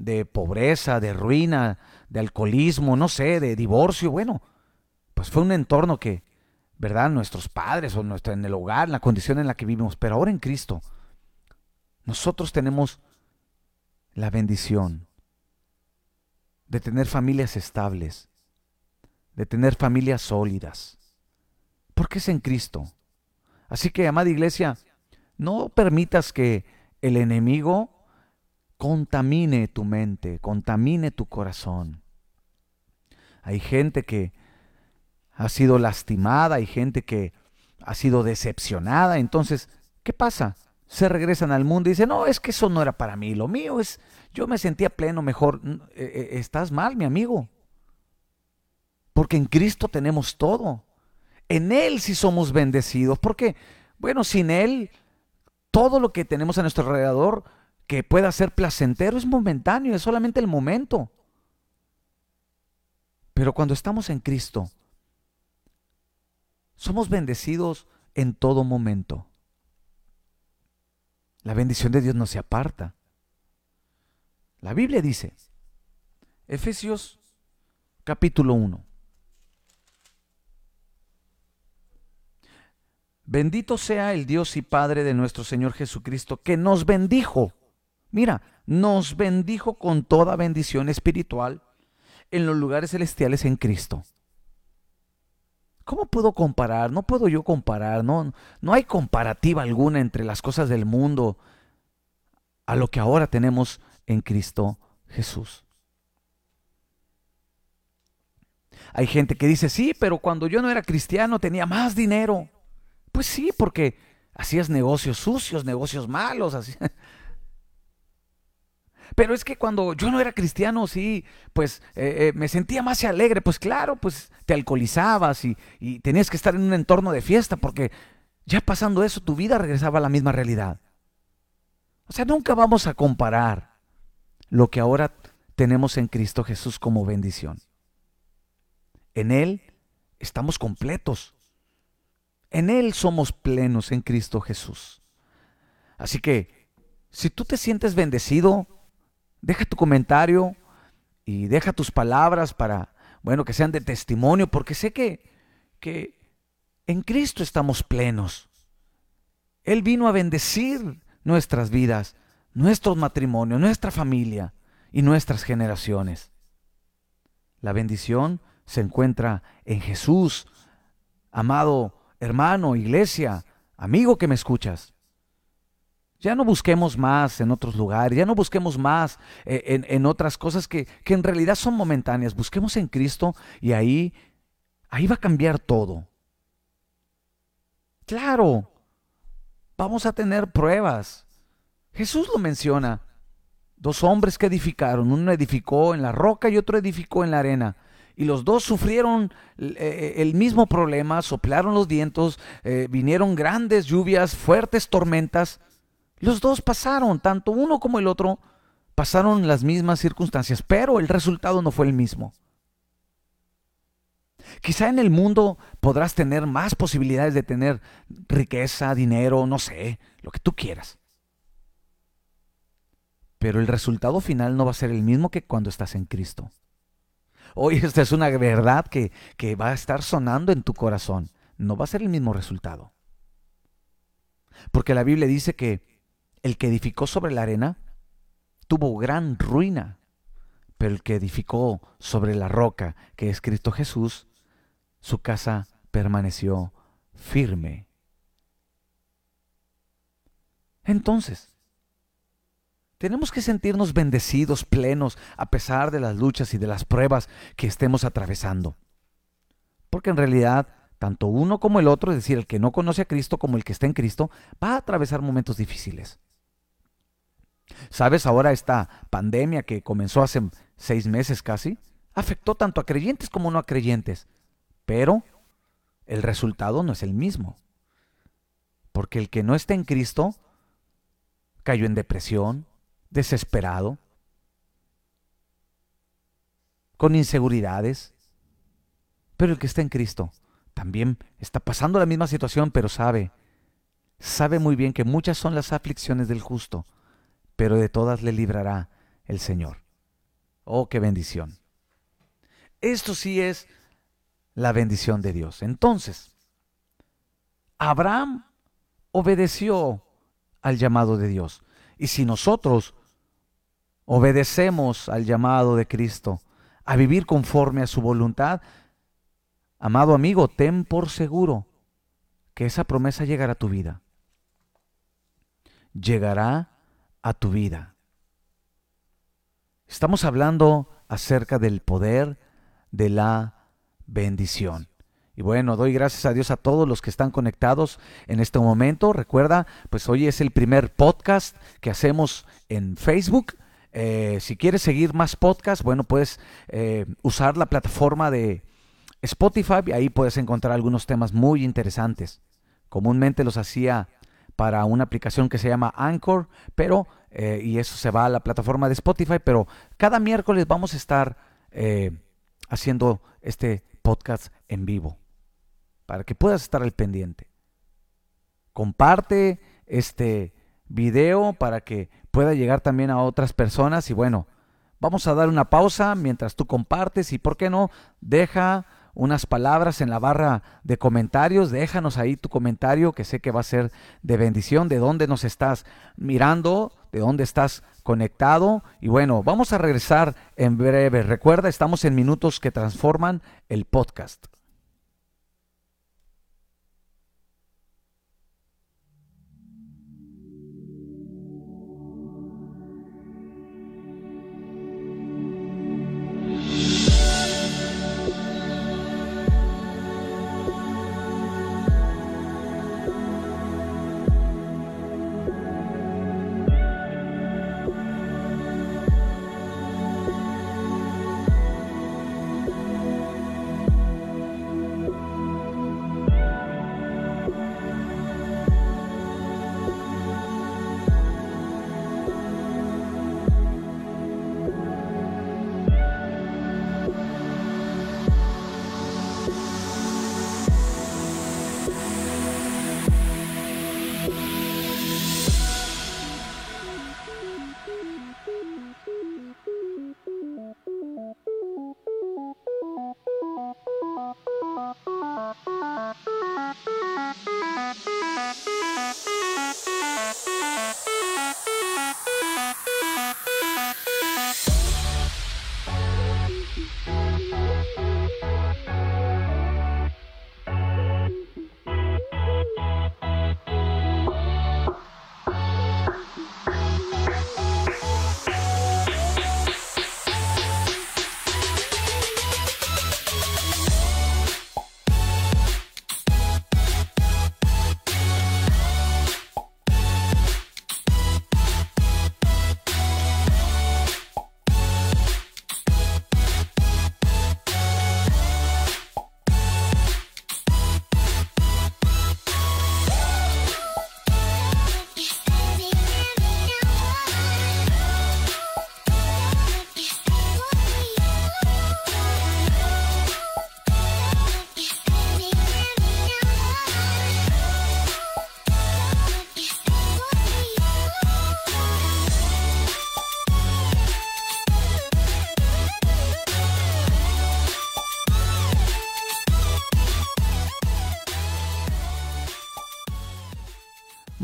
de pobreza, de ruina, de alcoholismo, no sé, de divorcio, bueno, pues fue un entorno que, ¿verdad? Nuestros padres o nuestro, en el hogar, en la condición en la que vivimos, pero ahora en Cristo nosotros tenemos la bendición de tener familias estables, de tener familias sólidas, porque es en Cristo. Así que, amada iglesia, no permitas que el enemigo contamine tu mente, contamine tu corazón. Hay gente que ha sido lastimada, hay gente que ha sido decepcionada, entonces, ¿qué pasa? se regresan al mundo y dicen, no, es que eso no era para mí, lo mío es, yo me sentía pleno, mejor. Eh, eh, estás mal, mi amigo. Porque en Cristo tenemos todo. En Él sí somos bendecidos. Porque, bueno, sin Él, todo lo que tenemos a nuestro alrededor que pueda ser placentero es momentáneo, es solamente el momento. Pero cuando estamos en Cristo, somos bendecidos en todo momento. La bendición de Dios no se aparta. La Biblia dice, Efesios capítulo 1. Bendito sea el Dios y Padre de nuestro Señor Jesucristo, que nos bendijo. Mira, nos bendijo con toda bendición espiritual en los lugares celestiales en Cristo. ¿Cómo puedo comparar? No puedo yo comparar, no, no hay comparativa alguna entre las cosas del mundo a lo que ahora tenemos en Cristo Jesús. Hay gente que dice, sí, pero cuando yo no era cristiano tenía más dinero. Pues sí, porque hacías negocios sucios, negocios malos, así. Pero es que cuando yo no era cristiano, sí, pues eh, eh, me sentía más alegre. Pues claro, pues te alcoholizabas y, y tenías que estar en un entorno de fiesta porque ya pasando eso tu vida regresaba a la misma realidad. O sea, nunca vamos a comparar lo que ahora tenemos en Cristo Jesús como bendición. En Él estamos completos. En Él somos plenos en Cristo Jesús. Así que, si tú te sientes bendecido, Deja tu comentario y deja tus palabras para, bueno, que sean de testimonio, porque sé que, que en Cristo estamos plenos. Él vino a bendecir nuestras vidas, nuestros matrimonios, nuestra familia y nuestras generaciones. La bendición se encuentra en Jesús, amado hermano, iglesia, amigo que me escuchas. Ya no busquemos más en otros lugares, ya no busquemos más eh, en, otras cosas que, que, en realidad son momentáneas. Busquemos en Cristo y ahí, ahí va a cambiar todo. Claro, vamos a tener pruebas. Jesús lo menciona. Dos hombres que edificaron, uno edificó en la roca y otro edificó en la arena. Y los dos sufrieron eh, eh, el mismo problema, soplaron los vientos, vinieron grandes lluvias, fuertes tormentas los dos pasaron, tanto uno como el otro, pasaron las mismas circunstancias, pero el resultado no fue el mismo. Quizá en el mundo podrás tener más posibilidades de tener riqueza, dinero, no sé, lo que tú quieras. Pero el resultado final no va a ser el mismo que cuando estás en Cristo. Hoy esta es una verdad que, que va a estar sonando en tu corazón. No va a ser el mismo resultado. Porque la Biblia dice que el que edificó sobre la arena tuvo gran ruina, pero el que edificó sobre la roca, que es Cristo Jesús, su casa permaneció firme. Entonces, tenemos que sentirnos bendecidos, plenos, a pesar de las luchas y de las pruebas que estemos atravesando. Porque en realidad, tanto uno como el otro, es decir, el que no conoce a Cristo como el que está en Cristo, va a atravesar momentos difíciles. ¿Sabes? Ahora esta pandemia que comenzó hace seis meses casi, afectó tanto a creyentes como no a creyentes. Pero el resultado no es el mismo. Porque el que no está en Cristo cayó en depresión, desesperado, con inseguridades. Pero el que está en Cristo también está pasando la misma situación, pero sabe, sabe muy bien que muchas son las aflicciones del justo, pero de todas le librará el Señor. Oh, qué bendición. Esto sí es la bendición de Dios. Entonces, Abraham obedeció al llamado de Dios. Y si nosotros obedecemos al llamado de Cristo, a vivir conforme a su voluntad, amado amigo, ten por seguro que esa promesa llegará a tu vida. Llegará a tu vida. Estamos hablando acerca del poder de la bendición. Y bueno, doy gracias a Dios a todos los que están conectados en este momento. Recuerda, pues hoy es el primer podcast que hacemos en Facebook. Eh, si quieres seguir más podcasts, bueno, puedes eh, usar la plataforma de Spotify y ahí puedes encontrar algunos temas muy interesantes. Comúnmente los hacía para una aplicación que se llama Anchor, pero eh, y eso se va a la plataforma de Spotify, pero cada miércoles vamos a estar haciendo este podcast en vivo, para que puedas estar al pendiente. Comparte este video para que pueda llegar también a otras personas y bueno, vamos a dar una pausa mientras tú compartes y por qué no, deja unas palabras en la barra de comentarios. Déjanos ahí tu comentario que sé que va a ser de bendición, de dónde nos estás mirando, de dónde estás conectado. Y bueno, vamos a regresar en breve. Recuerda, estamos en minutos que transforman el podcast.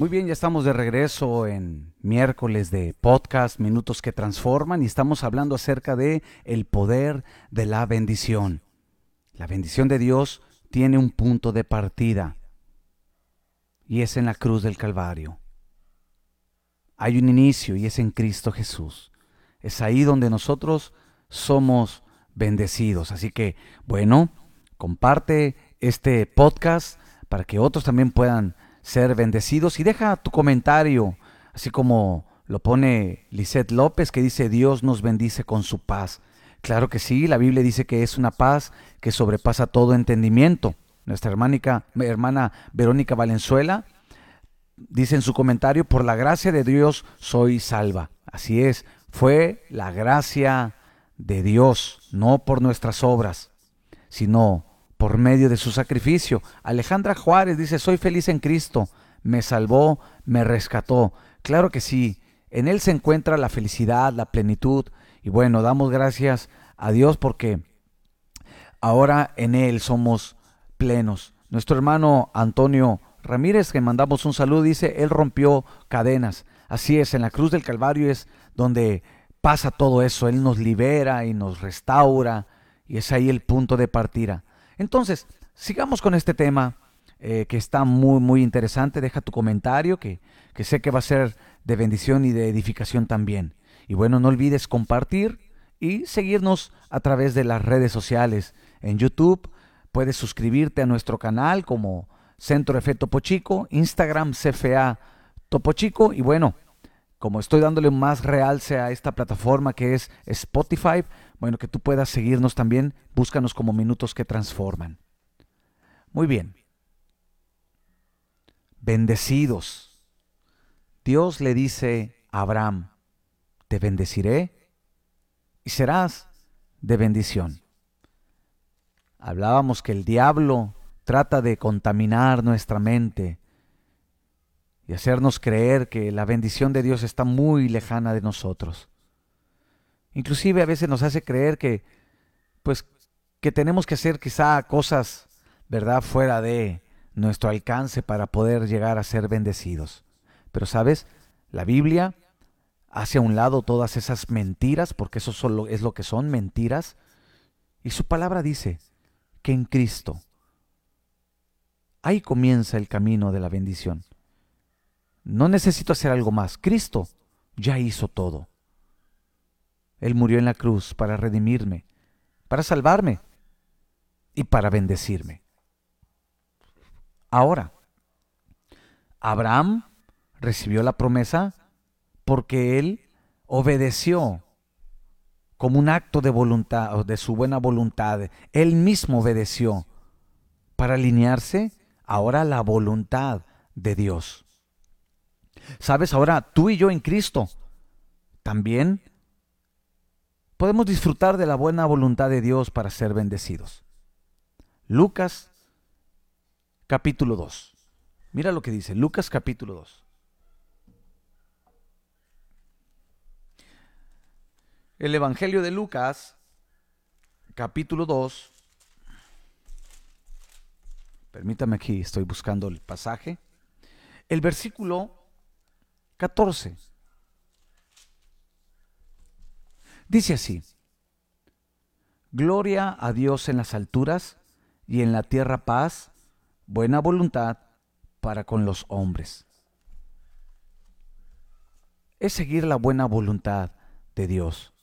Muy bien, ya estamos de regreso en miércoles de podcast Minutos que transforman y estamos hablando acerca de el poder de la bendición. La bendición de Dios tiene un punto de partida y es en la cruz del Calvario. Hay un inicio y es en Cristo Jesús. Es ahí donde nosotros somos bendecidos. Así que, bueno, comparte este podcast para que otros también puedan ser bendecidos. Y deja tu comentario, así como lo pone Lisette López, que dice, Dios nos bendice con su paz. Claro que sí, la Biblia dice que es una paz que sobrepasa todo entendimiento. Nuestra hermana Verónica Valenzuela dice en su comentario, por la gracia de Dios soy salva. Así es, fue la gracia de Dios, no por nuestras obras, sino por medio de su sacrificio. Alejandra Juárez dice, soy feliz en Cristo, me salvó, me rescató. Claro que sí, en Él se encuentra la felicidad, la plenitud. Y bueno, damos gracias a Dios porque ahora en Él somos plenos. Nuestro hermano Antonio Ramírez, que mandamos un saludo, dice, Él rompió cadenas. Así es, en la cruz del Calvario es donde pasa todo eso. Él nos libera y nos restaura. Y es ahí el punto de partida. Entonces, sigamos con este tema eh, que está muy, muy interesante. Deja tu comentario, que, que sé que va a ser de bendición y de edificación también. Y bueno, no olvides compartir y seguirnos a través de las redes sociales. En YouTube puedes suscribirte a nuestro canal como Centro F Topo Chico, Instagram CFA Topo Chico y bueno, como estoy dándole más realce a esta plataforma que es Spotify, bueno, que tú puedas seguirnos también, búscanos como minutos que transforman. Muy bien. Bendecidos. Dios le dice a Abraham, te bendeciré y serás de bendición. Hablábamos que el diablo trata de contaminar nuestra mente y hacernos creer que la bendición de Dios está muy lejana de nosotros. Inclusive a veces nos hace creer que, pues, que tenemos que hacer quizá cosas, ¿verdad?, fuera de nuestro alcance para poder llegar a ser bendecidos. Pero, ¿sabes? La Biblia hace a un lado todas esas mentiras, porque eso solo es lo que son mentiras, y su palabra dice que en Cristo ahí comienza el camino de la bendición. No necesito hacer algo más. Cristo ya hizo todo. Él murió en la cruz para redimirme, para salvarme y para bendecirme. Ahora, Abraham recibió la promesa porque él obedeció como un acto de voluntad, de su buena voluntad. Él mismo obedeció para alinearse ahora a la voluntad de Dios. Sabes, ahora tú y yo en Cristo también podemos disfrutar de la buena voluntad de Dios para ser bendecidos. Lucas capítulo 2. Mira lo que dice Lucas capítulo 2. El Evangelio de Lucas capítulo 2. Permítame aquí, estoy buscando el pasaje. El versículo 14. Dice así, Gloria a Dios en las alturas y en la tierra paz, buena voluntad para con los hombres. Es seguir la buena voluntad de Dios.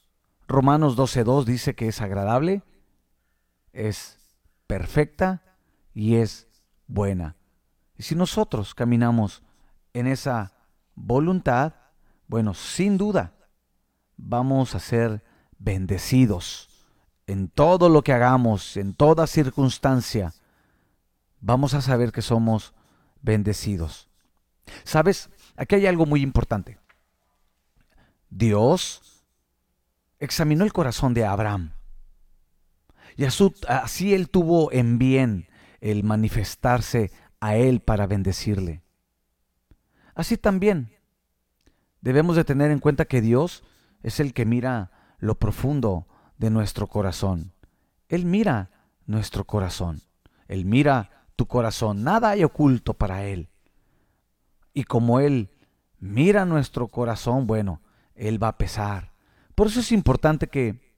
Romanos 12.2 dice que es agradable, es perfecta y es buena. Y si nosotros caminamos en esa voluntad, bueno, sin duda vamos a ser bendecidos en todo lo que hagamos, en toda circunstancia. Vamos a saber que somos bendecidos. ¿Sabes? Aquí hay algo muy importante. Dios examinó el corazón de Abraham. Y así él tuvo en bien el manifestarse a él para bendecirle. Así también debemos de tener en cuenta que Dios es el que mira lo profundo de nuestro corazón. Él mira nuestro corazón. Él mira tu corazón. Nada hay oculto para Él. Y como Él mira nuestro corazón, bueno, Él va a pesar. Por eso es importante que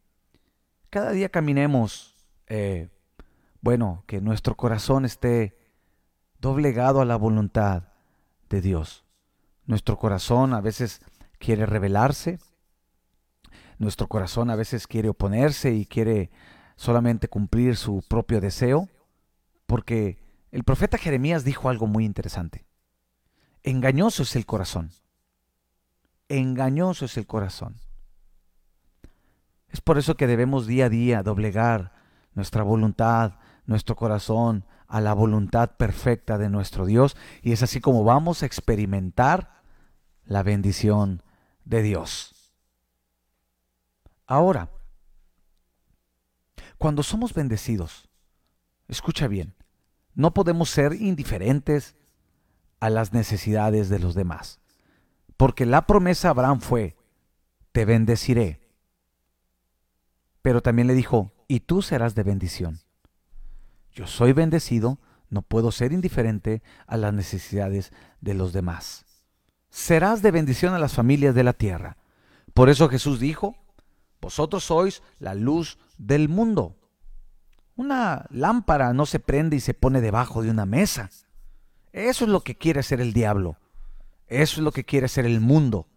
cada día caminemos, eh, bueno, que nuestro corazón esté doblegado a la voluntad de Dios. Nuestro corazón a veces quiere rebelarse, nuestro corazón a veces quiere oponerse y quiere solamente cumplir su propio deseo, porque el profeta Jeremías dijo algo muy interesante. Engañoso es el corazón. Engañoso es el corazón. Es por eso que debemos día a día doblegar nuestra voluntad, nuestro corazón a la voluntad perfecta de nuestro Dios y es así como vamos a experimentar la bendición de Dios. Ahora, cuando somos bendecidos, escucha bien, no podemos ser indiferentes a las necesidades de los demás, porque la promesa a Abraham fue, te bendeciré. Pero también le dijo, y tú serás de bendición. Yo soy bendecido, no puedo ser indiferente a las necesidades de los demás. Serás de bendición a las familias de la tierra. Por eso Jesús dijo, vosotros sois la luz del mundo. Una lámpara no se prende y se pone debajo de una mesa. Eso es lo que quiere hacer el diablo. Eso es lo que quiere hacer el mundo.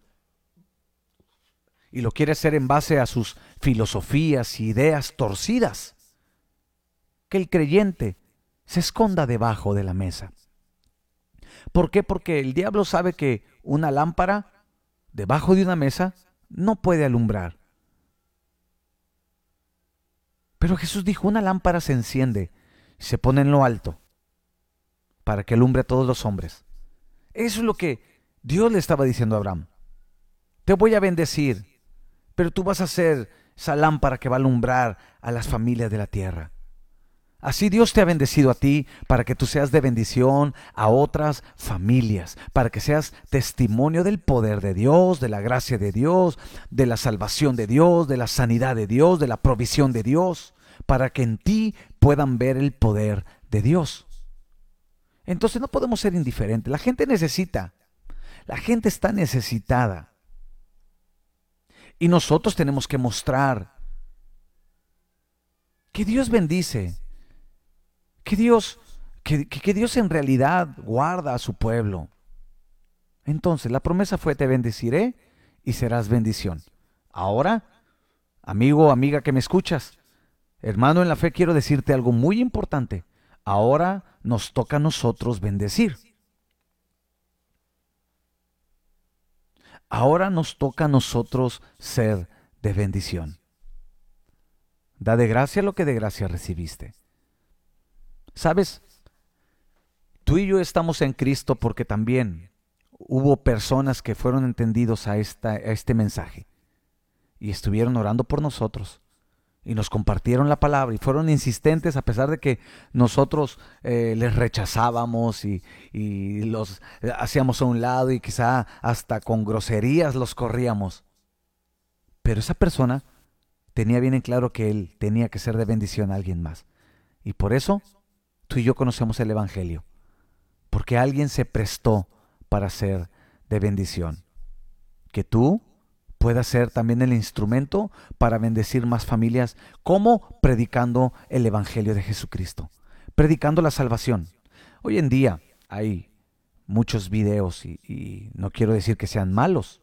Y lo quiere hacer en base a sus filosofías y ideas torcidas. Que el creyente se esconda debajo de la mesa. ¿Por qué? Porque el diablo sabe que una lámpara debajo de una mesa no puede alumbrar. Pero Jesús dijo, una lámpara se enciende y se pone en lo alto para que alumbre a todos los hombres. Eso es lo que Dios le estaba diciendo a Abraham. Te voy a bendecir, pero tú vas a ser esa lámpara que va a alumbrar a las familias de la tierra. Así Dios te ha bendecido a ti para que tú seas de bendición a otras familias, para que seas testimonio del poder de Dios, de la gracia de Dios, de la salvación de Dios, de la sanidad de Dios, de la provisión de Dios, para que en ti puedan ver el poder de Dios. Entonces no podemos ser indiferentes. La gente necesita, la gente está necesitada. Y nosotros tenemos que mostrar que Dios bendice que Dios, que, que Dios en realidad guarda a su pueblo. Entonces la promesa fue, te bendeciré y serás bendición. Ahora, amigo o amiga que me escuchas, hermano en la fe, quiero decirte algo muy importante. Ahora nos toca a nosotros bendecir. Ahora nos toca a nosotros ser de bendición. Da de gracia lo que de gracia recibiste. ¿Sabes? Tú y yo estamos en Cristo porque también hubo personas que fueron entendidos a, esta, a este mensaje y estuvieron orando por nosotros y nos compartieron la palabra y fueron insistentes a pesar de que nosotros eh, les rechazábamos y, y, los hacíamos a un lado y quizá hasta con groserías los corríamos. Pero esa persona tenía bien en claro que él tenía que ser de bendición a alguien más. Y por eso tú y yo conocemos el Evangelio, porque alguien se prestó para ser de bendición. Que tú puedas ser también el instrumento para bendecir más familias, como predicando el Evangelio de Jesucristo, predicando la salvación. Hoy en día hay muchos videos y, no quiero decir que sean malos,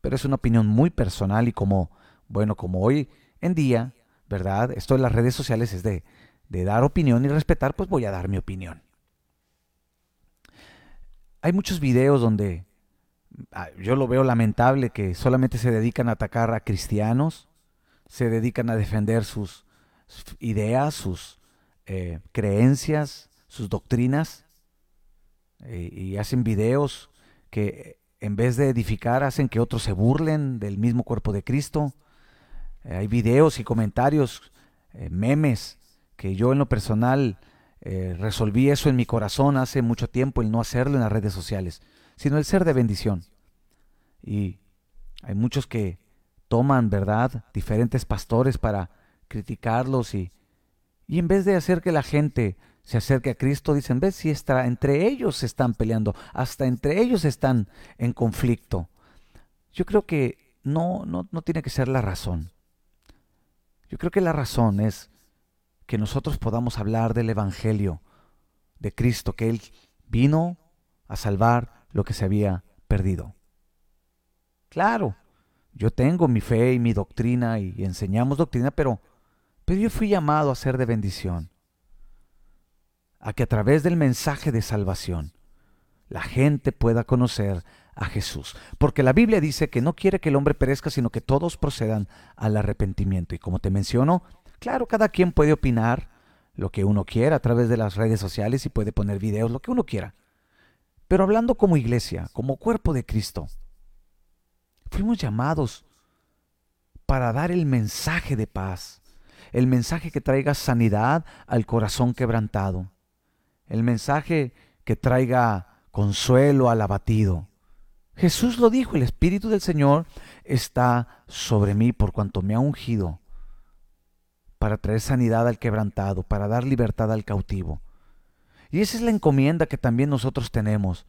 pero es una opinión muy personal y como, bueno, como hoy en día, ¿verdad? Esto de las redes sociales es de, de dar opinión y respetar, pues voy a dar mi opinión. Hay muchos videos donde ah, yo lo veo lamentable que solamente se dedican a atacar a cristianos, se dedican a defender sus ideas, sus eh, creencias, sus doctrinas, eh, y hacen videos que en vez de edificar hacen que otros se burlen del mismo cuerpo de Cristo. Eh, hay videos y comentarios, memes que yo en lo personal eh, resolví eso en mi corazón hace mucho tiempo, el no hacerlo en las redes sociales, sino el ser de bendición. Y hay muchos que toman, ¿verdad?, diferentes pastores para criticarlos y, y en vez de hacer que la gente se acerque a Cristo, dicen, ves si está, entre ellos se están peleando, hasta entre ellos están en conflicto. Yo creo que no, no, no tiene que ser la razón. Yo creo que la razón es que nosotros podamos hablar del Evangelio de Cristo, que Él vino a salvar lo que se había perdido. Claro, yo tengo mi fe y mi doctrina y enseñamos doctrina, pero, pero yo fui llamado a ser de bendición. A que a través del mensaje de salvación la gente pueda conocer a Jesús. Porque la Biblia dice que no quiere que el hombre perezca, sino que todos procedan al arrepentimiento. Y como te menciono, claro, cada quien puede opinar lo que uno quiera a través de las redes sociales y puede poner videos, lo que uno quiera. Pero hablando como iglesia, como cuerpo de Cristo, fuimos llamados para dar el mensaje de paz, el mensaje que traiga sanidad al corazón quebrantado, el mensaje que traiga consuelo al abatido. Jesús lo dijo, el Espíritu del Señor está sobre mí por cuanto me ha ungido para traer sanidad al quebrantado, para dar libertad al cautivo. Y esa es la encomienda que también nosotros tenemos.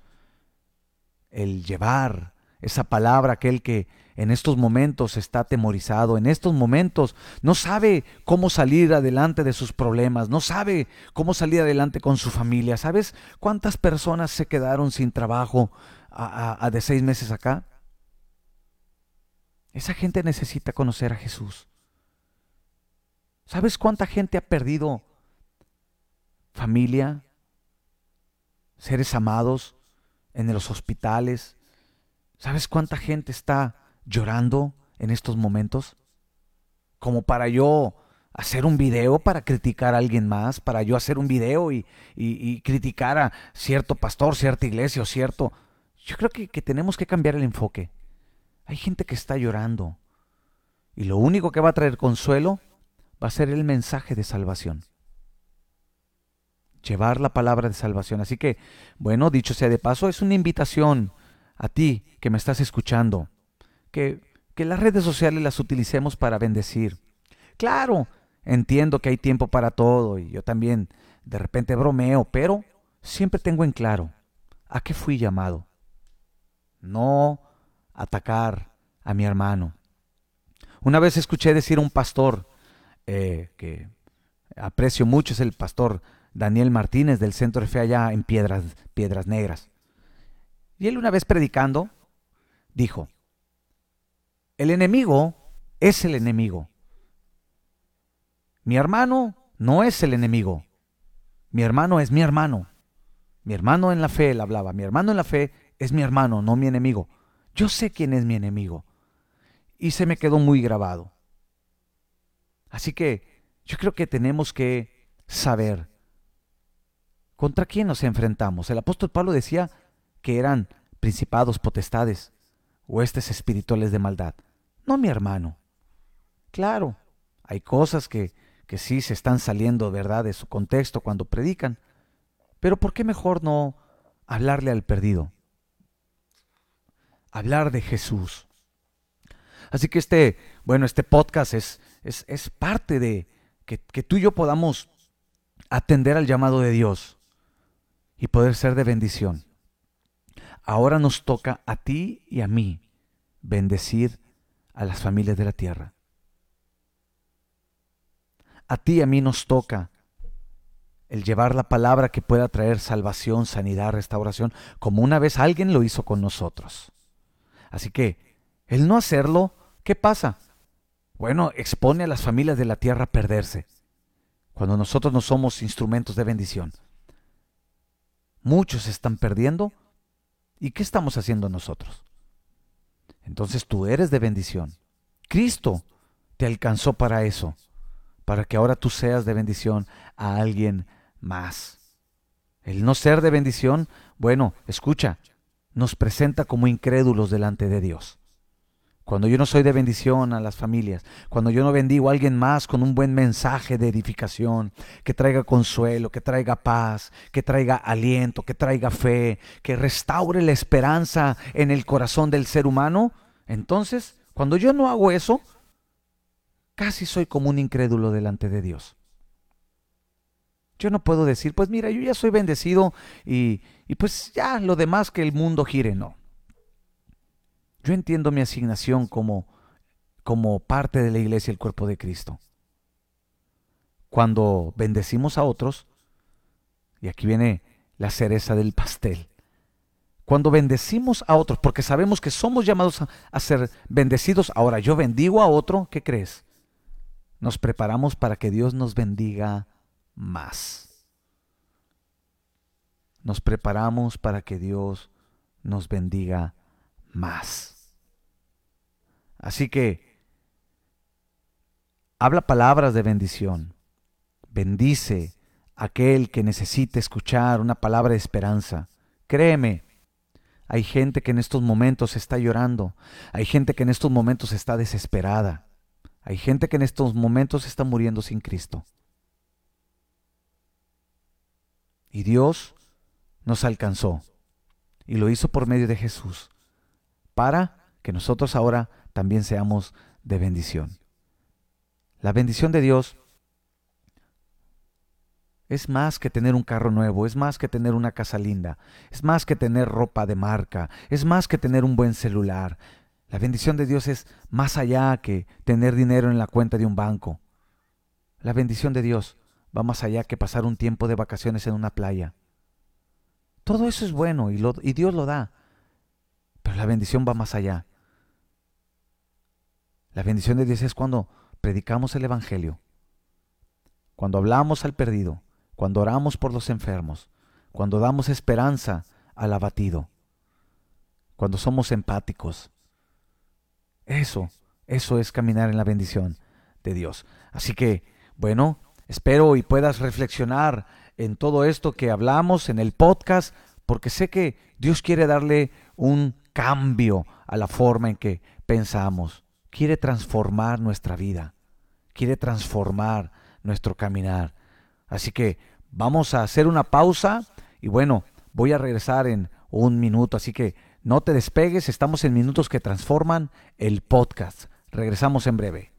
El llevar esa palabra, aquel que en estos momentos está atemorizado, en estos momentos no sabe cómo salir adelante de sus problemas, no sabe cómo salir adelante con su familia. ¿Sabes cuántas personas se quedaron sin trabajo a, de seis meses acá? Esa gente necesita conocer a Jesús. ¿Sabes cuánta gente ha perdido familia, seres amados en los hospitales. ¿Sabes cuánta gente está llorando en estos momentos? Como para yo hacer un video para criticar a alguien más, para yo hacer un video y, criticar a cierto pastor, cierta iglesia o cierto... Yo creo que, que tenemos que cambiar el enfoque. Hay gente que está llorando y lo único que va a traer consuelo va a ser el mensaje de salvación llevar la palabra de salvación. Así que, bueno, dicho sea de paso, es una invitación a ti que me estás escuchando, que, que las redes sociales las utilicemos para bendecir. Claro, entiendo que hay tiempo para todo y yo también de repente bromeo, pero siempre tengo en claro a qué fui llamado. No atacar a mi hermano. Una vez escuché decir a un pastor eh, que aprecio mucho, es el pastor Daniel Martínez del Centro de Fe allá en Piedras, Piedras Negras. Y él una vez predicando dijo, el enemigo es el enemigo. Mi hermano no es el enemigo. Mi hermano es mi hermano. Mi hermano en la fe, él hablaba, mi hermano en la fe es mi hermano, no mi enemigo. Yo sé quién es mi enemigo. Y se me quedó muy grabado. Así que yo creo que tenemos que saber ¿Contra quién nos enfrentamos? El apóstol Pablo decía que eran principados, potestades, huestes espirituales de maldad. No mi hermano. Claro, hay cosas que, que sí se están saliendo, ¿verdad?, de su contexto cuando predican. Pero ¿por qué mejor no hablarle al perdido? Hablar de Jesús. Así que este, bueno, este podcast es, es, es parte de que, que tú y yo podamos atender al llamado de Dios y poder ser de bendición. Ahora nos toca a ti y a mí bendecir a las familias de la tierra. A ti y a mí nos toca el llevar la palabra que pueda traer salvación, sanidad, restauración, como una vez alguien lo hizo con nosotros. Así que, el no hacerlo, ¿qué pasa? Bueno, expone a las familias de la tierra a perderse, cuando nosotros no somos instrumentos de bendición. Muchos están perdiendo. ¿Y qué estamos haciendo nosotros? Entonces tú eres de bendición. Cristo te alcanzó para eso, para que ahora tú seas de bendición a alguien más. El no ser de bendición, bueno, escucha, nos presenta como incrédulos delante de Dios cuando yo no soy de bendición a las familias, cuando yo no bendigo a alguien más con un buen mensaje de edificación, que traiga consuelo, que traiga paz, que traiga aliento, que traiga fe, que restaure la esperanza en el corazón del ser humano, entonces, cuando yo no hago eso, casi soy como un incrédulo delante de Dios. Yo no puedo decir, pues mira, yo ya soy bendecido y, y pues ya lo demás que el mundo gire, no. Yo entiendo mi asignación como, como parte de la iglesia el cuerpo de Cristo. Cuando bendecimos a otros, y aquí viene la cereza del pastel, cuando bendecimos a otros, porque sabemos que somos llamados a, ser bendecidos, ahora yo bendigo a otro, ¿qué crees? Nos preparamos para que Dios nos bendiga más. Nos preparamos para que Dios nos bendiga más. Así que habla palabras de bendición. Bendice a aquel que necesite escuchar una palabra de esperanza. Créeme, hay gente que en estos momentos está llorando. Hay gente que en estos momentos está desesperada. Hay gente que en estos momentos está muriendo sin Cristo. Y Dios nos alcanzó. Y lo hizo por medio de Jesús. Para que nosotros ahora también seamos de bendición. La bendición de Dios es más que tener un carro nuevo, es más que tener una casa linda, es más que tener ropa de marca, es más que tener un buen celular. La bendición de Dios es más allá que tener dinero en la cuenta de un banco. La bendición de Dios va más allá que pasar un tiempo de vacaciones en una playa. Todo eso es bueno y, Dios lo da, pero la bendición va más allá. La bendición de Dios es cuando predicamos el Evangelio, cuando hablamos al perdido, cuando oramos por los enfermos, cuando damos esperanza al abatido, cuando somos empáticos. Eso, eso es caminar en la bendición de Dios. Así que, bueno, espero y puedas reflexionar en todo esto que hablamos en el podcast, porque sé que Dios quiere darle un cambio a la forma en que pensamos. Quiere transformar nuestra vida, quiere transformar nuestro caminar. Así que vamos a hacer una pausa y bueno, voy a regresar en un minuto, así que no te despegues, estamos en minutos que transforman el podcast. Regresamos en breve.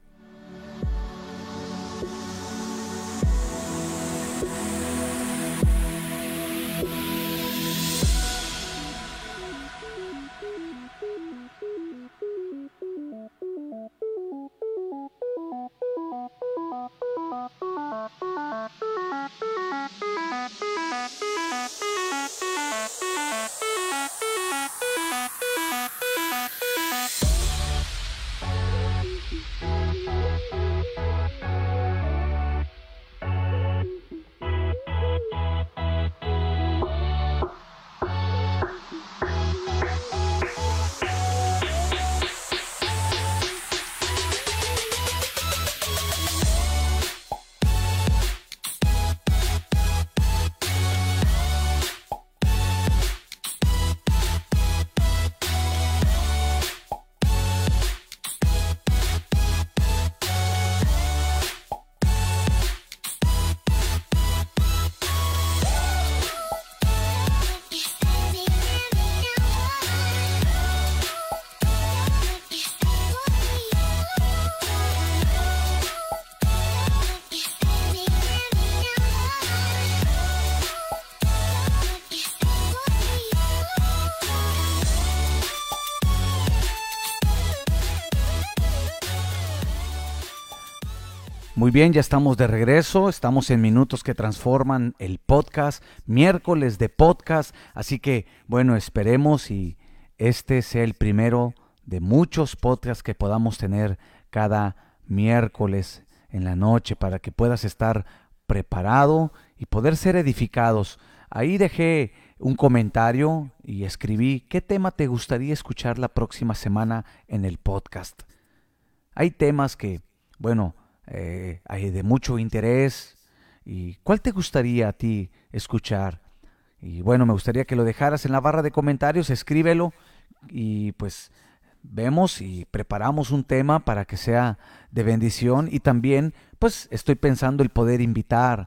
Bien, ya estamos de regreso, estamos en Minutos que Transforman el podcast, miércoles de podcast, así que bueno, esperemos y este sea el primero de muchos podcasts que podamos tener cada miércoles en la noche para que puedas estar preparado y poder ser edificados. Ahí dejé un comentario y escribí qué tema te gustaría escuchar la próxima semana en el podcast. Hay temas que, bueno, eh, de mucho interés. ¿Y cuál te gustaría a ti escuchar? Y bueno, me gustaría que lo dejaras en la barra de comentarios, escríbelo y pues vemos y preparamos un tema para que sea de bendición y también pues estoy pensando el poder invitar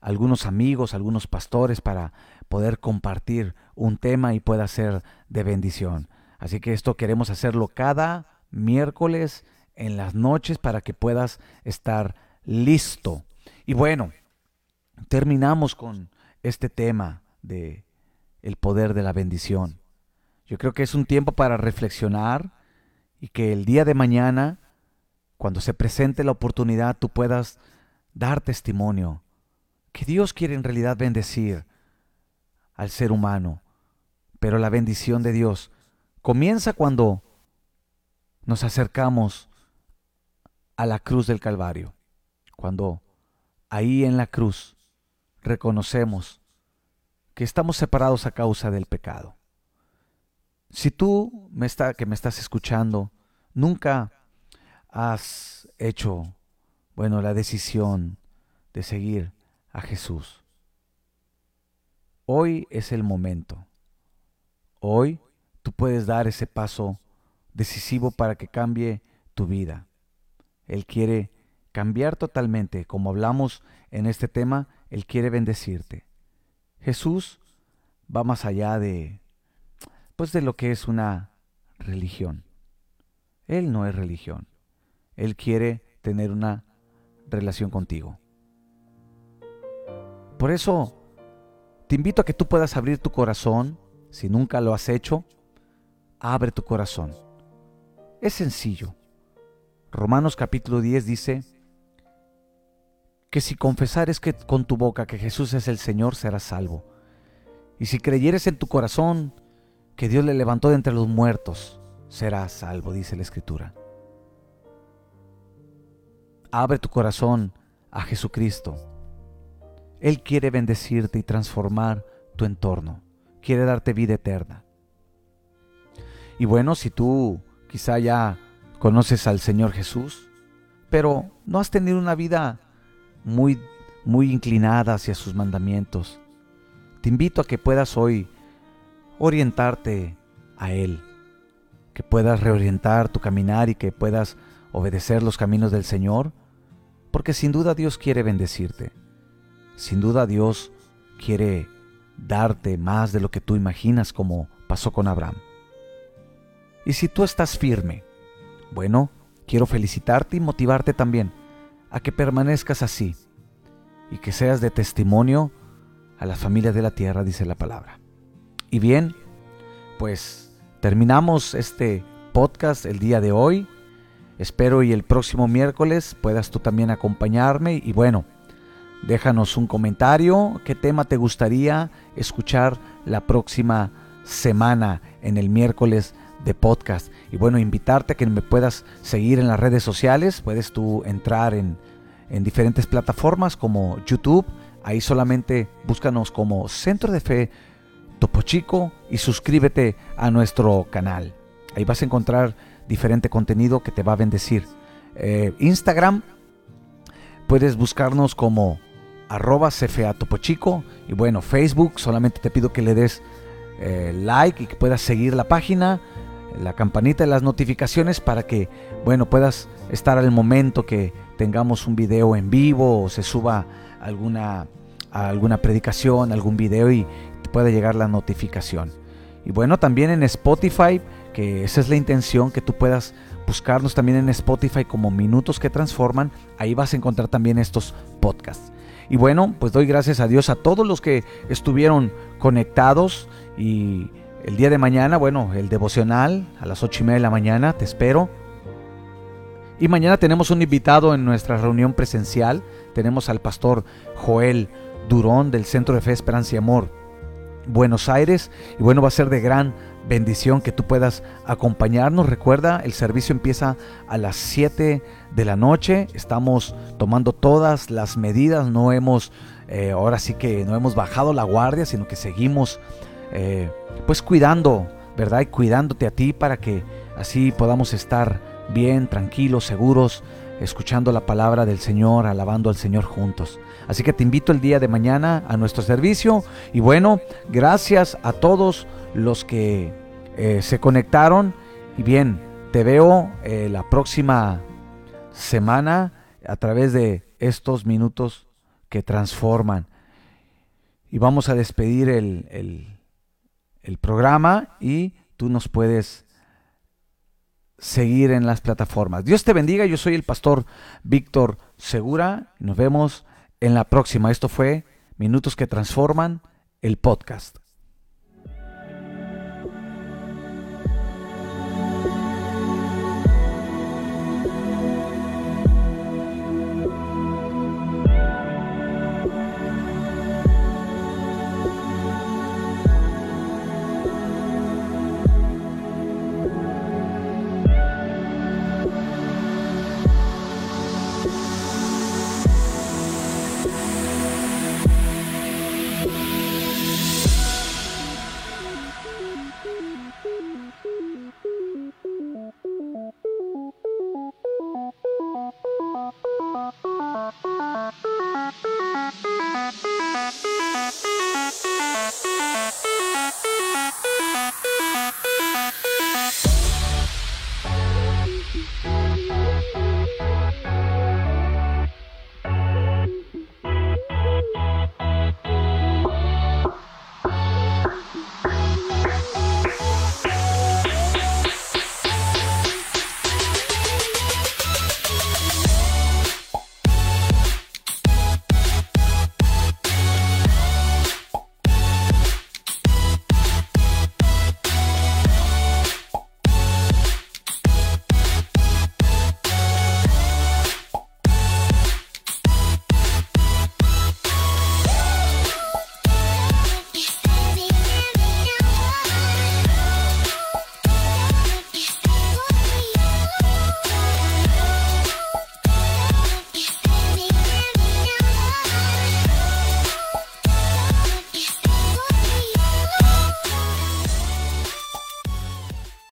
a algunos amigos, algunos pastores para poder compartir un tema y pueda ser de bendición. Así que esto queremos hacerlo cada miércoles en las noches para que puedas estar listo. Y bueno, terminamos con este tema de el poder de la bendición. Yo creo que es un tiempo para reflexionar y que el día de mañana, cuando se presente la oportunidad, tú puedas dar testimonio que Dios quiere en realidad bendecir al ser humano. Pero la bendición de Dios comienza cuando nos acercamos a la cruz del Calvario, cuando ahí en la cruz reconocemos que estamos separados a causa del pecado. Si tú me está, que me estás escuchando nunca has hecho, bueno, la decisión de seguir a Jesús, hoy es el momento. Hoy tú puedes dar ese paso decisivo para que cambie tu vida. Él quiere cambiar totalmente, como hablamos en este tema, Él quiere bendecirte. Jesús va más allá de, pues de lo que es una religión. Él no es religión. Él quiere tener una relación contigo. Por eso, te invito a que tú puedas abrir tu corazón, si nunca lo has hecho, abre tu corazón. Es sencillo. Romanos capítulo 10 dice que si confesares que con tu boca que Jesús es el Señor, serás salvo. Y si creyeres en tu corazón que Dios le levantó de entre los muertos, serás salvo, dice la Escritura. Abre tu corazón a Jesucristo. Él quiere bendecirte y transformar tu entorno. Quiere darte vida eterna. Y bueno, si tú Quizá ya conoces al Señor Jesús, pero no has tenido una vida muy, muy inclinada hacia sus mandamientos. Te invito a que puedas hoy orientarte a Él, que puedas reorientar tu caminar y que puedas obedecer los caminos del Señor, porque sin duda Dios quiere bendecirte. Sin duda Dios quiere darte más de lo que tú imaginas como pasó con Abraham. Y si tú estás firme, bueno, quiero felicitarte y motivarte también a que permanezcas así y que seas de testimonio a las familias de la tierra, dice la palabra. Y bien, pues terminamos este podcast el día de hoy. Espero y el próximo miércoles puedas tú también acompañarme y bueno, déjanos un comentario, qué tema te gustaría escuchar la próxima semana en el miércoles de podcast. Y bueno, invitarte a que me puedas seguir en las redes sociales. Puedes tú entrar en, en diferentes plataformas como YouTube. Ahí solamente búscanos como Centro de Fe Topo Chico y suscríbete a nuestro canal. Ahí vas a encontrar diferente contenido que te va a bendecir. Eh, Instagram, puedes buscarnos como arroba CFA Topo Chico. Y bueno, Facebook, solamente te pido que le des eh, like y que puedas seguir la página la campanita de las notificaciones para que, bueno, puedas estar al momento que tengamos un video en vivo o se suba alguna, alguna predicación, algún video y te pueda llegar la notificación. Y bueno, también en Spotify, que esa es la intención, que tú puedas buscarnos también en Spotify como Minutos que Transforman. Ahí vas a encontrar también estos podcasts. Y bueno, pues doy gracias a Dios a todos los que estuvieron conectados y el día de mañana, bueno, el devocional a las ocho y media de la mañana, te espero. Y mañana tenemos un invitado en nuestra reunión presencial. Tenemos al pastor Joel Durón del Centro de Fe, Esperanza y Amor, Buenos Aires. Y bueno, va a ser de gran bendición que tú puedas acompañarnos. Recuerda, el servicio empieza a las 7 de la noche. Estamos tomando todas las medidas. No hemos, eh, ahora sí que no hemos bajado la guardia, sino que seguimos eh, pues cuidando, ¿verdad? Y cuidándote a ti para que así podamos estar bien, tranquilos, seguros, escuchando la palabra del Señor, alabando al Señor juntos. Así que te invito el día de mañana a nuestro servicio y bueno, gracias a todos los que eh, se conectaron y bien, te veo eh, la próxima semana a través de estos minutos que transforman. Y vamos a despedir el el programa y tú nos puedes seguir en las plataformas. Dios te bendiga, yo soy el pastor Víctor Segura, nos vemos en la próxima. Esto fue Minutos que Transforman, el podcast. Thank you.